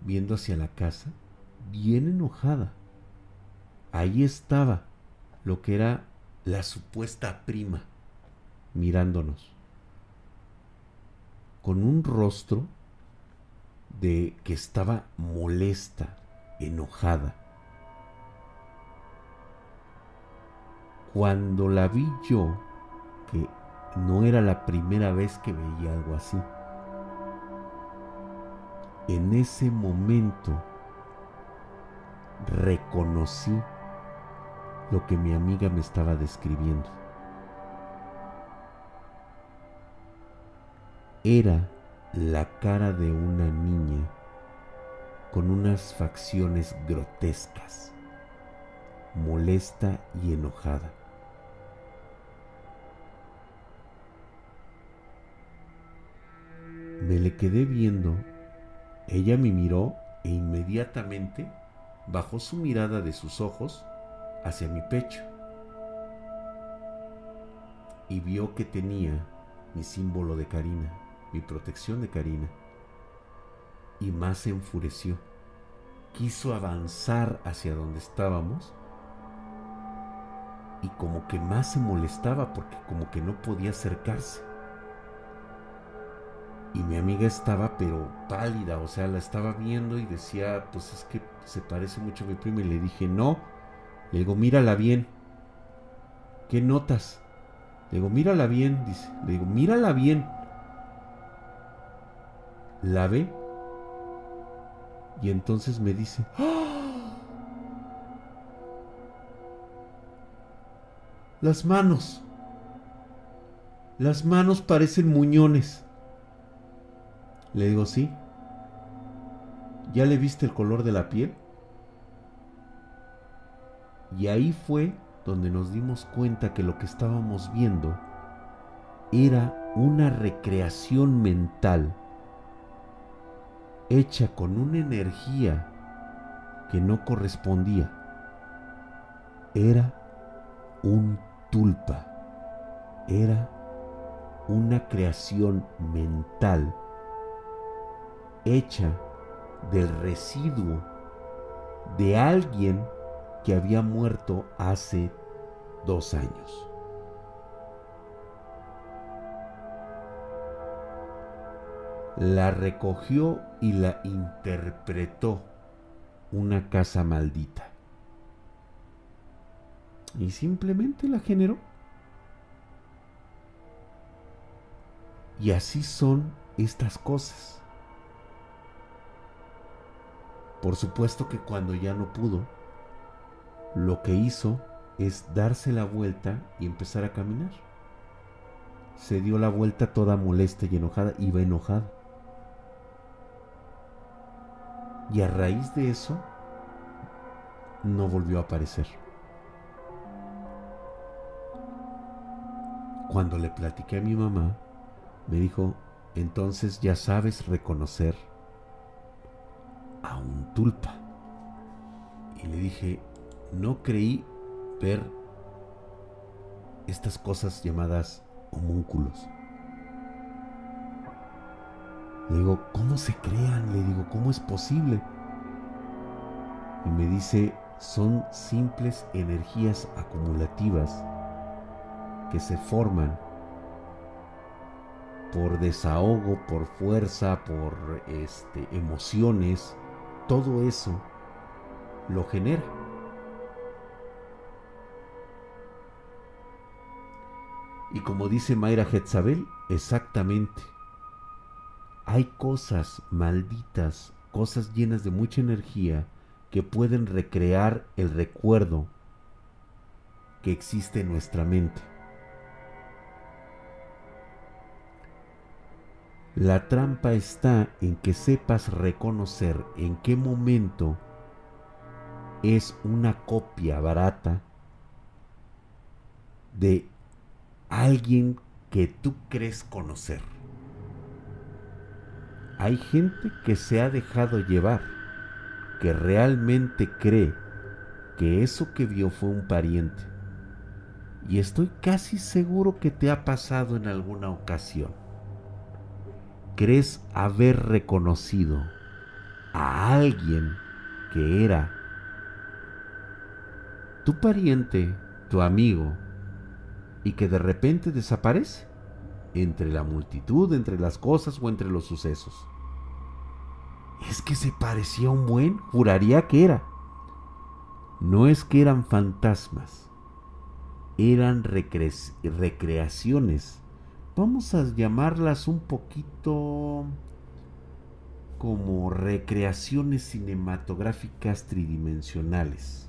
S1: viendo hacia la casa, bien enojada ahí estaba lo que era la supuesta prima mirándonos con un rostro de que estaba molesta, enojada. Cuando la vi yo, que no era la primera vez que veía algo así, en ese momento reconocí lo que mi amiga me estaba describiendo. Era la cara de una niña con unas facciones grotescas, molesta y enojada. Me le quedé viendo, ella me miró e inmediatamente bajó su mirada de sus ojos hacia mi pecho y vio que tenía mi símbolo de Karina, mi protección de Karina, y más se enfureció. Quiso avanzar hacia donde estábamos y como que más se molestaba porque como que no podía acercarse. Y mi amiga estaba pero pálida, o sea, la estaba viendo y decía, pues es que se parece mucho a mi prima y le dije, no, le digo, mírala bien. ¿Qué notas? Le digo, mírala bien, dice. Le digo, mírala bien. La ve. Y entonces me dice, ¡Ah! Las manos. Las manos parecen muñones. Le digo, sí. ¿Ya le viste el color de la piel? Y ahí fue donde nos dimos cuenta que lo que estábamos viendo era una recreación mental hecha con una energía que no correspondía. Era un tulpa, era una creación mental hecha del residuo de alguien que había muerto hace dos años. La recogió y la interpretó una casa maldita. Y simplemente la generó. Y así son estas cosas. Por supuesto que cuando ya no pudo, lo que hizo es darse la vuelta y empezar a caminar. Se dio la vuelta toda molesta y enojada, iba enojada. Y a raíz de eso, no volvió a aparecer. Cuando le platiqué a mi mamá, me dijo, entonces ya sabes reconocer a un tulpa. Y le dije, no creí ver estas cosas llamadas homúnculos. Le digo, ¿cómo se crean? Le digo, ¿cómo es posible? Y me dice, son simples energías acumulativas que se forman por desahogo, por fuerza, por este, emociones, todo eso lo genera. Y como dice Mayra Hetzabel, exactamente. Hay cosas malditas, cosas llenas de mucha energía que pueden recrear el recuerdo que existe en nuestra mente. La trampa está en que sepas reconocer en qué momento es una copia barata de alguien que tú crees conocer. Hay gente que se ha dejado llevar, que realmente cree que eso que vio fue un pariente. Y estoy casi seguro que te ha pasado en alguna ocasión. Crees haber reconocido a alguien que era tu pariente, tu amigo, y que de repente desaparece entre la multitud, entre las cosas o entre los sucesos. Es que se parecía un buen, juraría que era. No es que eran fantasmas, eran recreaciones. Vamos a llamarlas un poquito como recreaciones cinematográficas tridimensionales.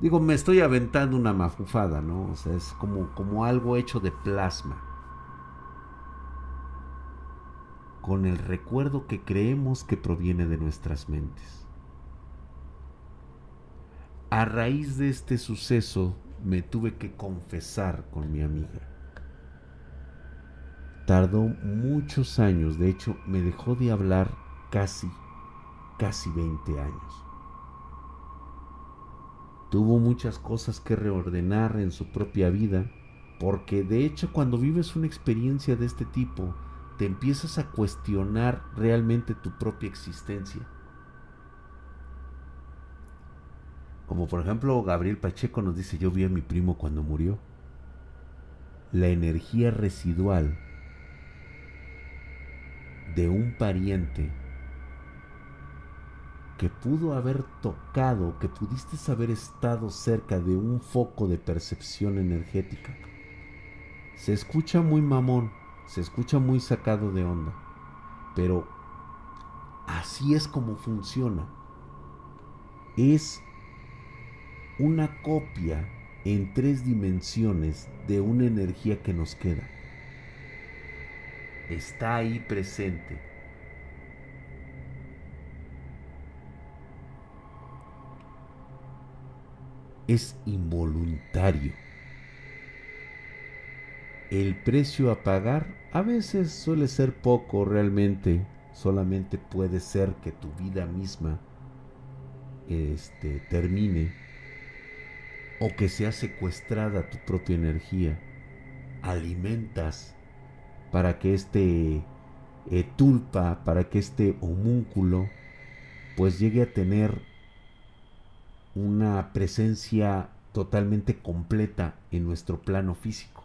S1: Digo, me estoy aventando una mafufada, ¿no? O sea, es como, como algo hecho de plasma. Con el recuerdo que creemos que proviene de nuestras mentes. A raíz de este suceso me tuve que confesar con mi amiga. Tardó muchos años, de hecho me dejó de hablar casi, casi 20 años tuvo muchas cosas que reordenar en su propia vida, porque de hecho cuando vives una experiencia de este tipo, te empiezas a cuestionar realmente tu propia existencia. Como por ejemplo Gabriel Pacheco nos dice, yo vi a mi primo cuando murió. La energía residual de un pariente que pudo haber tocado, que pudiste haber estado cerca de un foco de percepción energética. Se escucha muy mamón, se escucha muy sacado de onda, pero así es como funciona. Es una copia en tres dimensiones de una energía que nos queda. Está ahí presente es involuntario. El precio a pagar a veces suele ser poco realmente, solamente puede ser que tu vida misma este, termine o que sea secuestrada tu propia energía. Alimentas para que este eh, tulpa, para que este homúnculo pues llegue a tener una presencia totalmente completa en nuestro plano físico.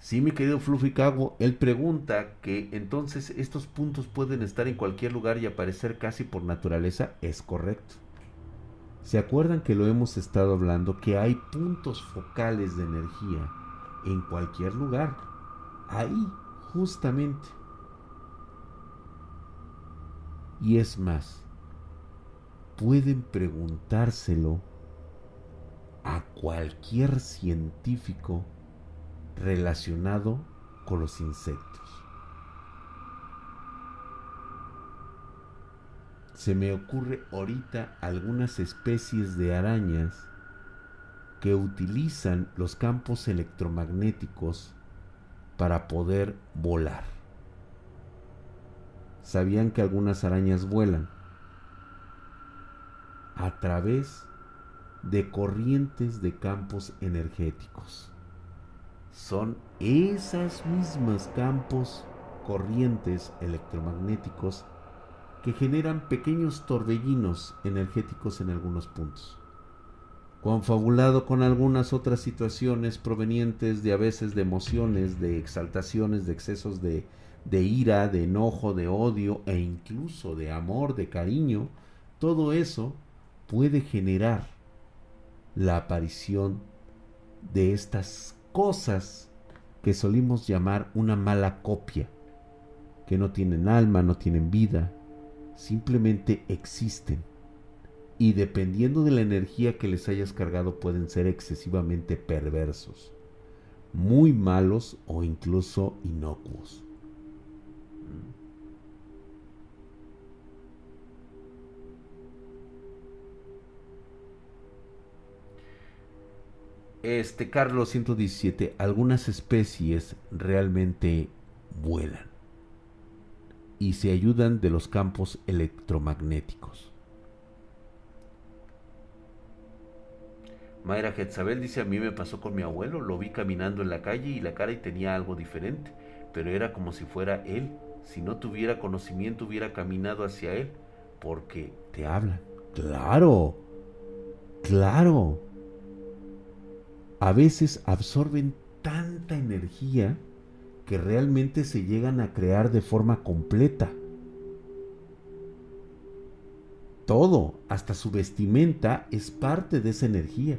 S1: Sí, mi querido Fluffy Cago, él pregunta que entonces estos puntos pueden estar en cualquier lugar y aparecer casi por naturaleza. Es correcto. ¿Se acuerdan que lo hemos estado hablando? Que hay puntos focales de energía en cualquier lugar. Ahí, justamente. Y es más, pueden preguntárselo a cualquier científico relacionado con los insectos. Se me ocurre ahorita algunas especies de arañas que utilizan los campos electromagnéticos para poder volar. sabían que algunas arañas vuelan a través de corrientes de campos energéticos. Son esas mismas campos, corrientes electromagnéticos que generan pequeños torbellinos energéticos en algunos puntos. Confabulado con algunas otras situaciones provenientes de a veces de emociones, de exaltaciones, de excesos de, de ira, de enojo, de odio e incluso de amor, de cariño, todo eso puede generar la aparición de estas cosas que solimos llamar una mala copia, que no tienen alma, no tienen vida, simplemente existen. Y dependiendo de la energía que les hayas cargado pueden ser excesivamente perversos, muy malos o incluso inocuos. Este Carlos 117, algunas especies realmente vuelan y se ayudan de los campos electromagnéticos. Mayra Getzabel dice, a mí me pasó con mi abuelo, lo vi caminando en la calle y la cara y tenía algo diferente, pero era como si fuera él. Si no tuviera conocimiento hubiera caminado hacia él, porque te hablan. Claro, claro a veces absorben tanta energía que realmente se llegan a crear de forma completa. Todo, hasta su vestimenta, es parte de esa energía.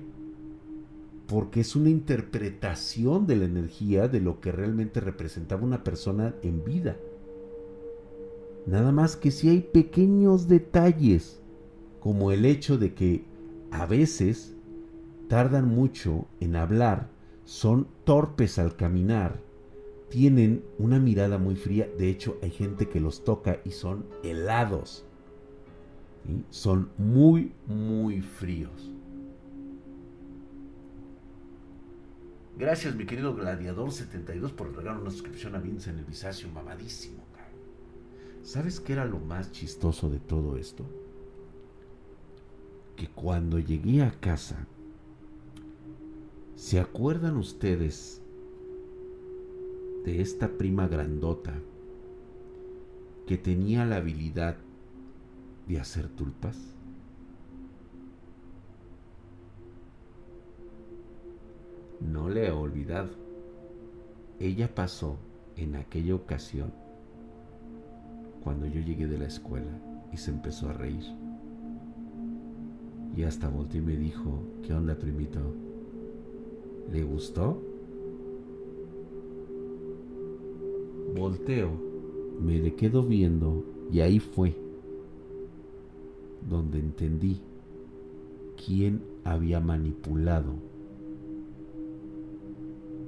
S1: Porque es una interpretación de la energía de lo que realmente representaba una persona en vida. Nada más que si hay pequeños detalles, como el hecho de que a veces tardan mucho en hablar, son torpes al caminar, tienen una mirada muy fría, de hecho hay gente que los toca y son helados, son muy, muy fríos. Gracias mi querido Gladiador72 por regalar una suscripción a Vince en el Visacio, mamadísimo. ¿Sabes qué era lo más chistoso de todo esto? Que cuando llegué a casa, ¿Se acuerdan ustedes de esta prima grandota que tenía la habilidad de hacer tulpas? No le he olvidado. Ella pasó en aquella ocasión cuando yo llegué de la escuela y se empezó a reír. Y hasta volteó y me dijo, ¿qué onda, primito? ¿Le gustó? Volteo, me le quedo viendo y ahí fue donde entendí quién había manipulado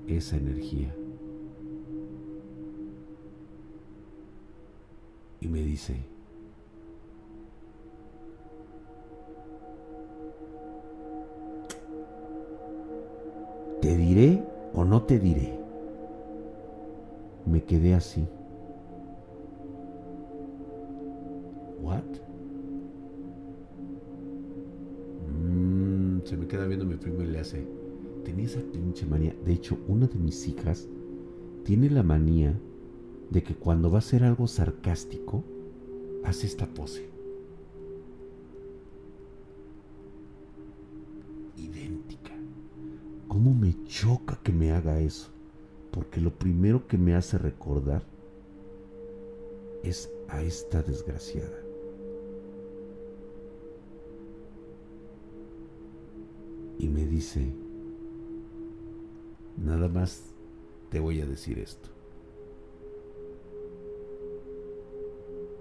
S1: esa energía. Y me dice, ¿Te diré o no te diré? Me quedé así. ¿What? Mm, se me queda viendo mi primo y le hace. Tenía esa pinche manía. De hecho, una de mis hijas tiene la manía de que cuando va a hacer algo sarcástico, hace esta pose. ¿Cómo me choca que me haga eso? Porque lo primero que me hace recordar es a esta desgraciada. Y me dice, nada más te voy a decir esto.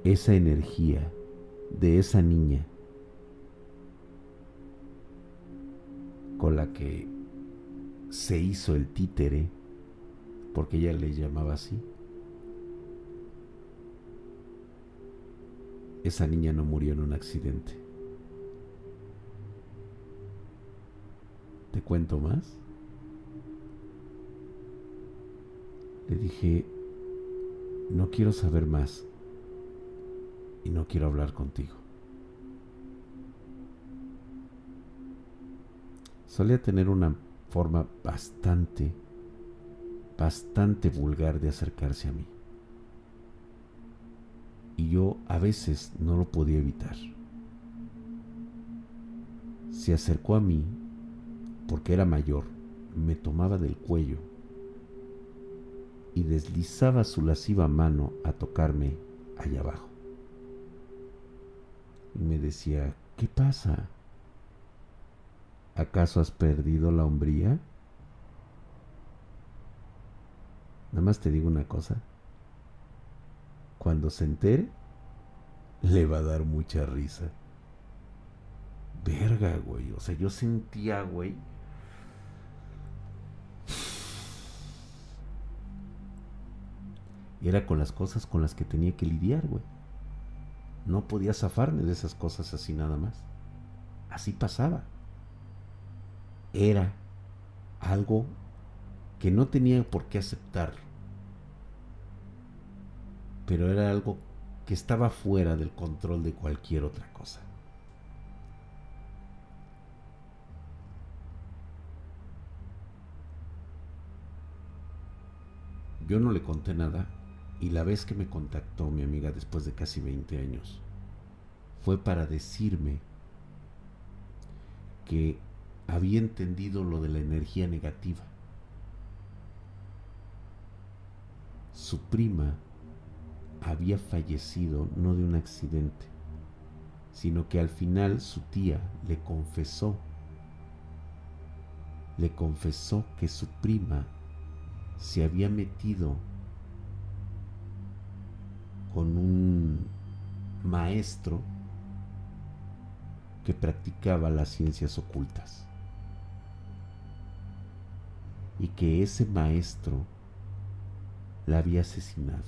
S1: Esa energía de esa niña con la que se hizo el títere, porque ella le llamaba así. Esa niña no murió en un accidente. ¿Te cuento más? Le dije, no quiero saber más. y no quiero hablar contigo. Solía tener una forma bastante, bastante vulgar de acercarse a mí. Y yo a veces no lo podía evitar. Se acercó a mí porque era mayor, me tomaba del cuello y deslizaba su lasciva mano a tocarme allá abajo. Y me decía, ¿qué pasa? ¿Acaso has perdido la hombría? Nada más te digo una cosa. Cuando se entere, le va a dar mucha risa. Verga, güey. O sea, yo sentía, güey. Era con las cosas con las que tenía que lidiar, güey. No podía zafarme de esas cosas así nada más. Así pasaba. Era algo que no tenía por qué aceptar. Pero era algo que estaba fuera del control de cualquier otra cosa. Yo no le conté nada y la vez que me contactó mi amiga después de casi 20 años fue para decirme que había entendido lo de la energía negativa. Su prima había fallecido no de un accidente, sino que al final su tía le confesó, le confesó que su prima se había metido con un maestro que practicaba las ciencias ocultas y que ese maestro la había asesinado.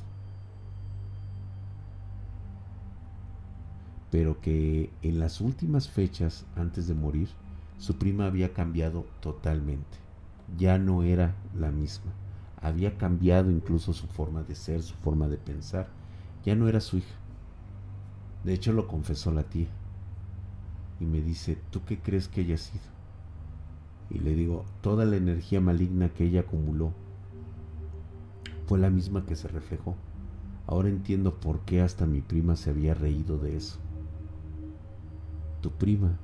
S1: Pero que en las últimas fechas antes de morir, su prima había cambiado totalmente. Ya no era la misma. Había cambiado incluso su forma de ser, su forma de pensar ya no era su hija. De hecho lo confesó la tía. Y me dice, ¿tú qué crees que haya sido? Y le digo, toda la energía maligna que ella acumuló fue la misma que se reflejó. Ahora entiendo por qué hasta mi prima se había reído de eso. Tu prima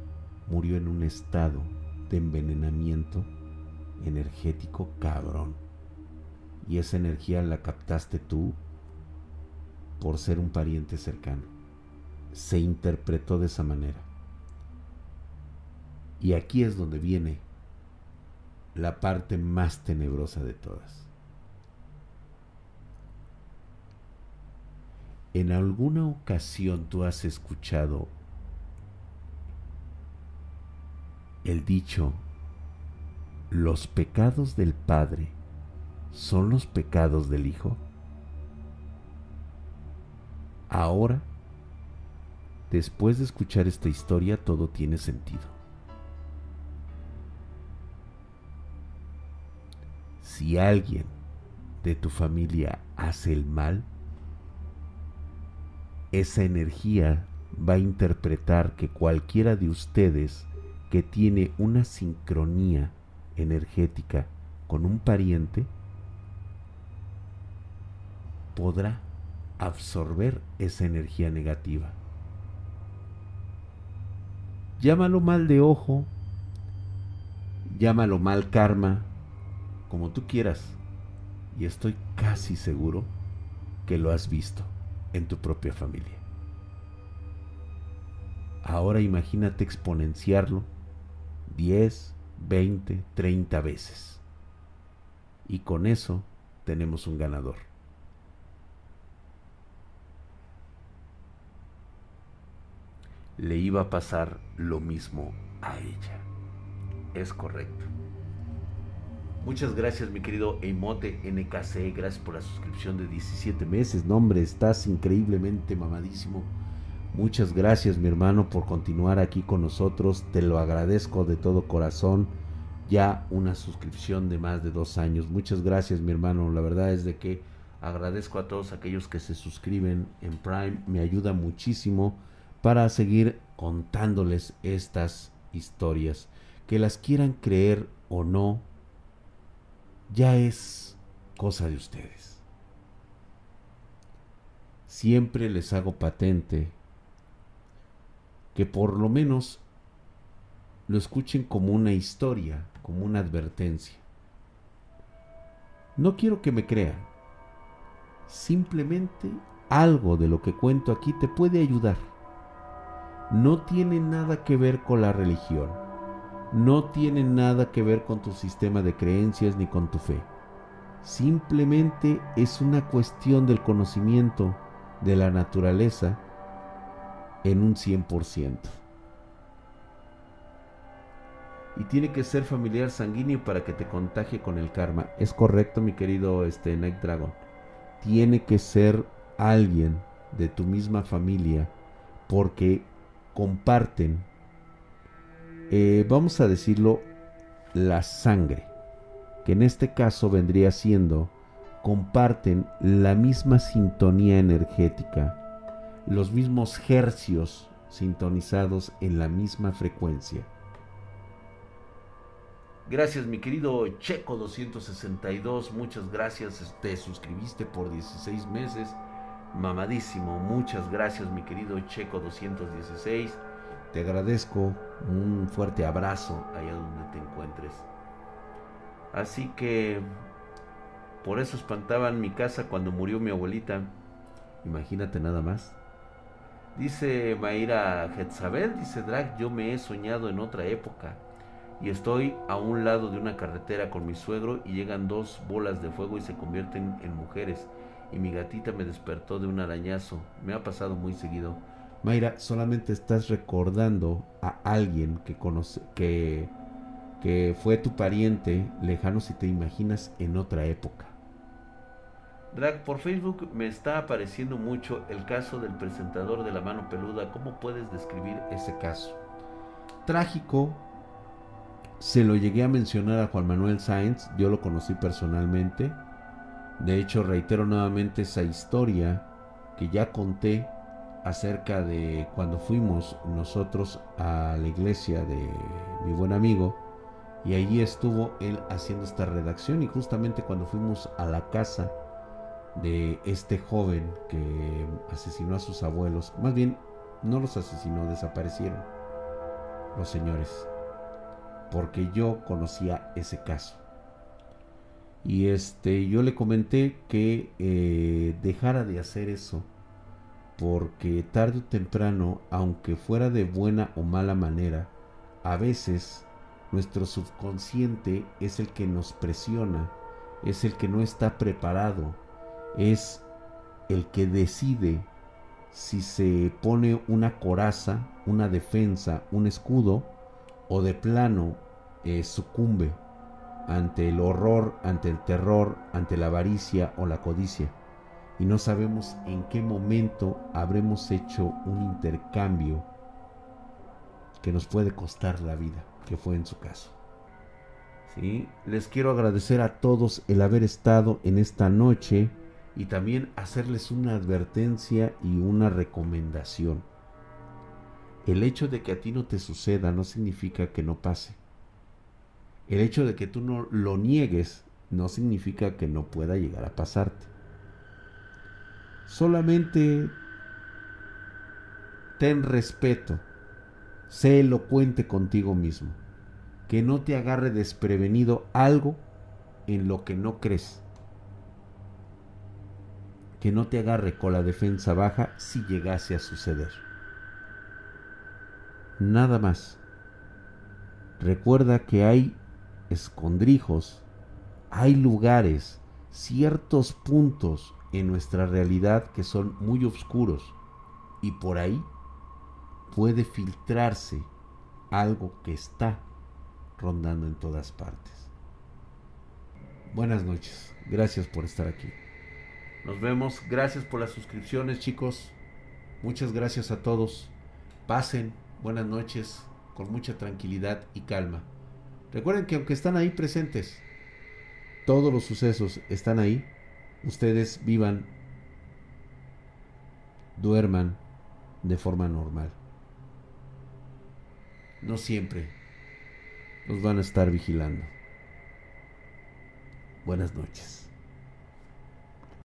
S1: murió en un estado de envenenamiento energético cabrón. Y esa energía la captaste tú por ser un pariente cercano. Se interpretó de esa manera. Y aquí es donde viene la parte más tenebrosa de todas. ¿En alguna ocasión tú has escuchado el dicho, los pecados del Padre son los pecados del Hijo? Ahora, después de escuchar esta historia, todo tiene sentido. Si alguien de tu familia hace el mal, esa energía va a interpretar que cualquiera de ustedes que tiene una sincronía energética con un pariente podrá absorber esa energía negativa. Llámalo mal de ojo, llámalo mal karma, como tú quieras. Y estoy casi seguro que lo has visto en tu propia familia. Ahora imagínate exponenciarlo 10, 20, 30 veces. Y con eso tenemos un ganador. Le iba a pasar lo mismo a ella. Es correcto. Muchas gracias, mi querido Emote NKC. Gracias por la suscripción de 17 meses. No, hombre, estás increíblemente mamadísimo. Muchas gracias, mi hermano, por continuar aquí con nosotros. Te lo agradezco de todo corazón. Ya una suscripción de más de dos años. Muchas gracias, mi hermano. La verdad es de que Agradezco a todos aquellos que se suscriben en Prime. Me ayuda muchísimo para seguir contándoles estas historias. Que las quieran creer o no, ya es cosa de ustedes. Siempre les hago patente que por lo menos lo escuchen como una historia, como una advertencia. No quiero que me crean. Simplemente algo de lo que cuento aquí te puede ayudar. No tiene nada que ver con la religión. No tiene nada que ver con tu sistema de creencias ni con tu fe. Simplemente es una cuestión del conocimiento de la naturaleza en un 100% y tiene que ser familiar sanguíneo para que te contagie con el karma. Es correcto, mi querido este, Night Dragon. Tiene que ser alguien de tu misma familia porque comparten, eh, vamos a decirlo, la sangre, que en este caso vendría siendo, comparten la misma sintonía energética, los mismos hercios sintonizados en la misma frecuencia. Gracias, mi querido Checo 262. Muchas gracias. Te suscribiste por 16 meses. Mamadísimo. Muchas gracias, mi querido Checo 216. Te agradezco. Un fuerte abrazo allá donde te encuentres. Así que por eso espantaban mi casa cuando murió mi abuelita. Imagínate nada más. Dice Mayra Jezabel, dice Drag, yo me he soñado en otra época y estoy a un lado de una carretera con mi suegro y llegan dos bolas de fuego y se convierten en mujeres. Y mi gatita me despertó de un arañazo. Me ha pasado muy seguido. Mayra, solamente estás recordando a alguien que conoce, que, que fue tu pariente lejano si te imaginas en otra época. Drag, por Facebook me está apareciendo mucho el caso del presentador de la mano peluda. ¿Cómo puedes describir ese caso? Trágico, se lo llegué a mencionar a Juan Manuel Sáenz, yo lo conocí personalmente. De hecho, reitero nuevamente esa historia que ya conté acerca de cuando fuimos nosotros a la iglesia de mi buen amigo y allí estuvo él haciendo esta redacción y justamente cuando fuimos a la casa de este joven que asesinó a sus abuelos, más bien no los asesinó, desaparecieron los señores porque yo conocía ese caso. Y este, yo le comenté que eh, dejara de hacer eso, porque tarde o temprano, aunque fuera de buena o mala manera, a veces nuestro subconsciente es el que nos presiona, es el que no está preparado, es el que decide si se pone una coraza, una defensa, un escudo, o de plano eh, sucumbe ante el horror, ante el terror, ante la avaricia o la codicia. Y no sabemos en qué momento habremos hecho un intercambio que nos puede costar la vida, que fue en su caso. ¿Sí? Les quiero agradecer a todos el haber estado en esta noche y también hacerles una advertencia y una recomendación. El hecho de que a ti no te suceda no significa que no pase. El hecho de que tú no lo niegues no significa que no pueda llegar a pasarte. Solamente ten respeto, sé elocuente contigo mismo, que no te agarre desprevenido algo en lo que no crees, que no te agarre con la defensa baja si llegase a suceder nada más. Recuerda que hay escondrijos, hay lugares, ciertos puntos en nuestra realidad que son muy oscuros y por ahí puede filtrarse algo que está rondando en todas partes. Buenas noches, gracias por estar aquí. Nos vemos, gracias por las suscripciones chicos, muchas gracias a todos. Pasen, buenas noches, con mucha tranquilidad y calma. Recuerden que aunque están ahí presentes, todos los sucesos están ahí ustedes vivan, duerman de forma normal. No siempre nos van a estar vigilando. Buenas noches.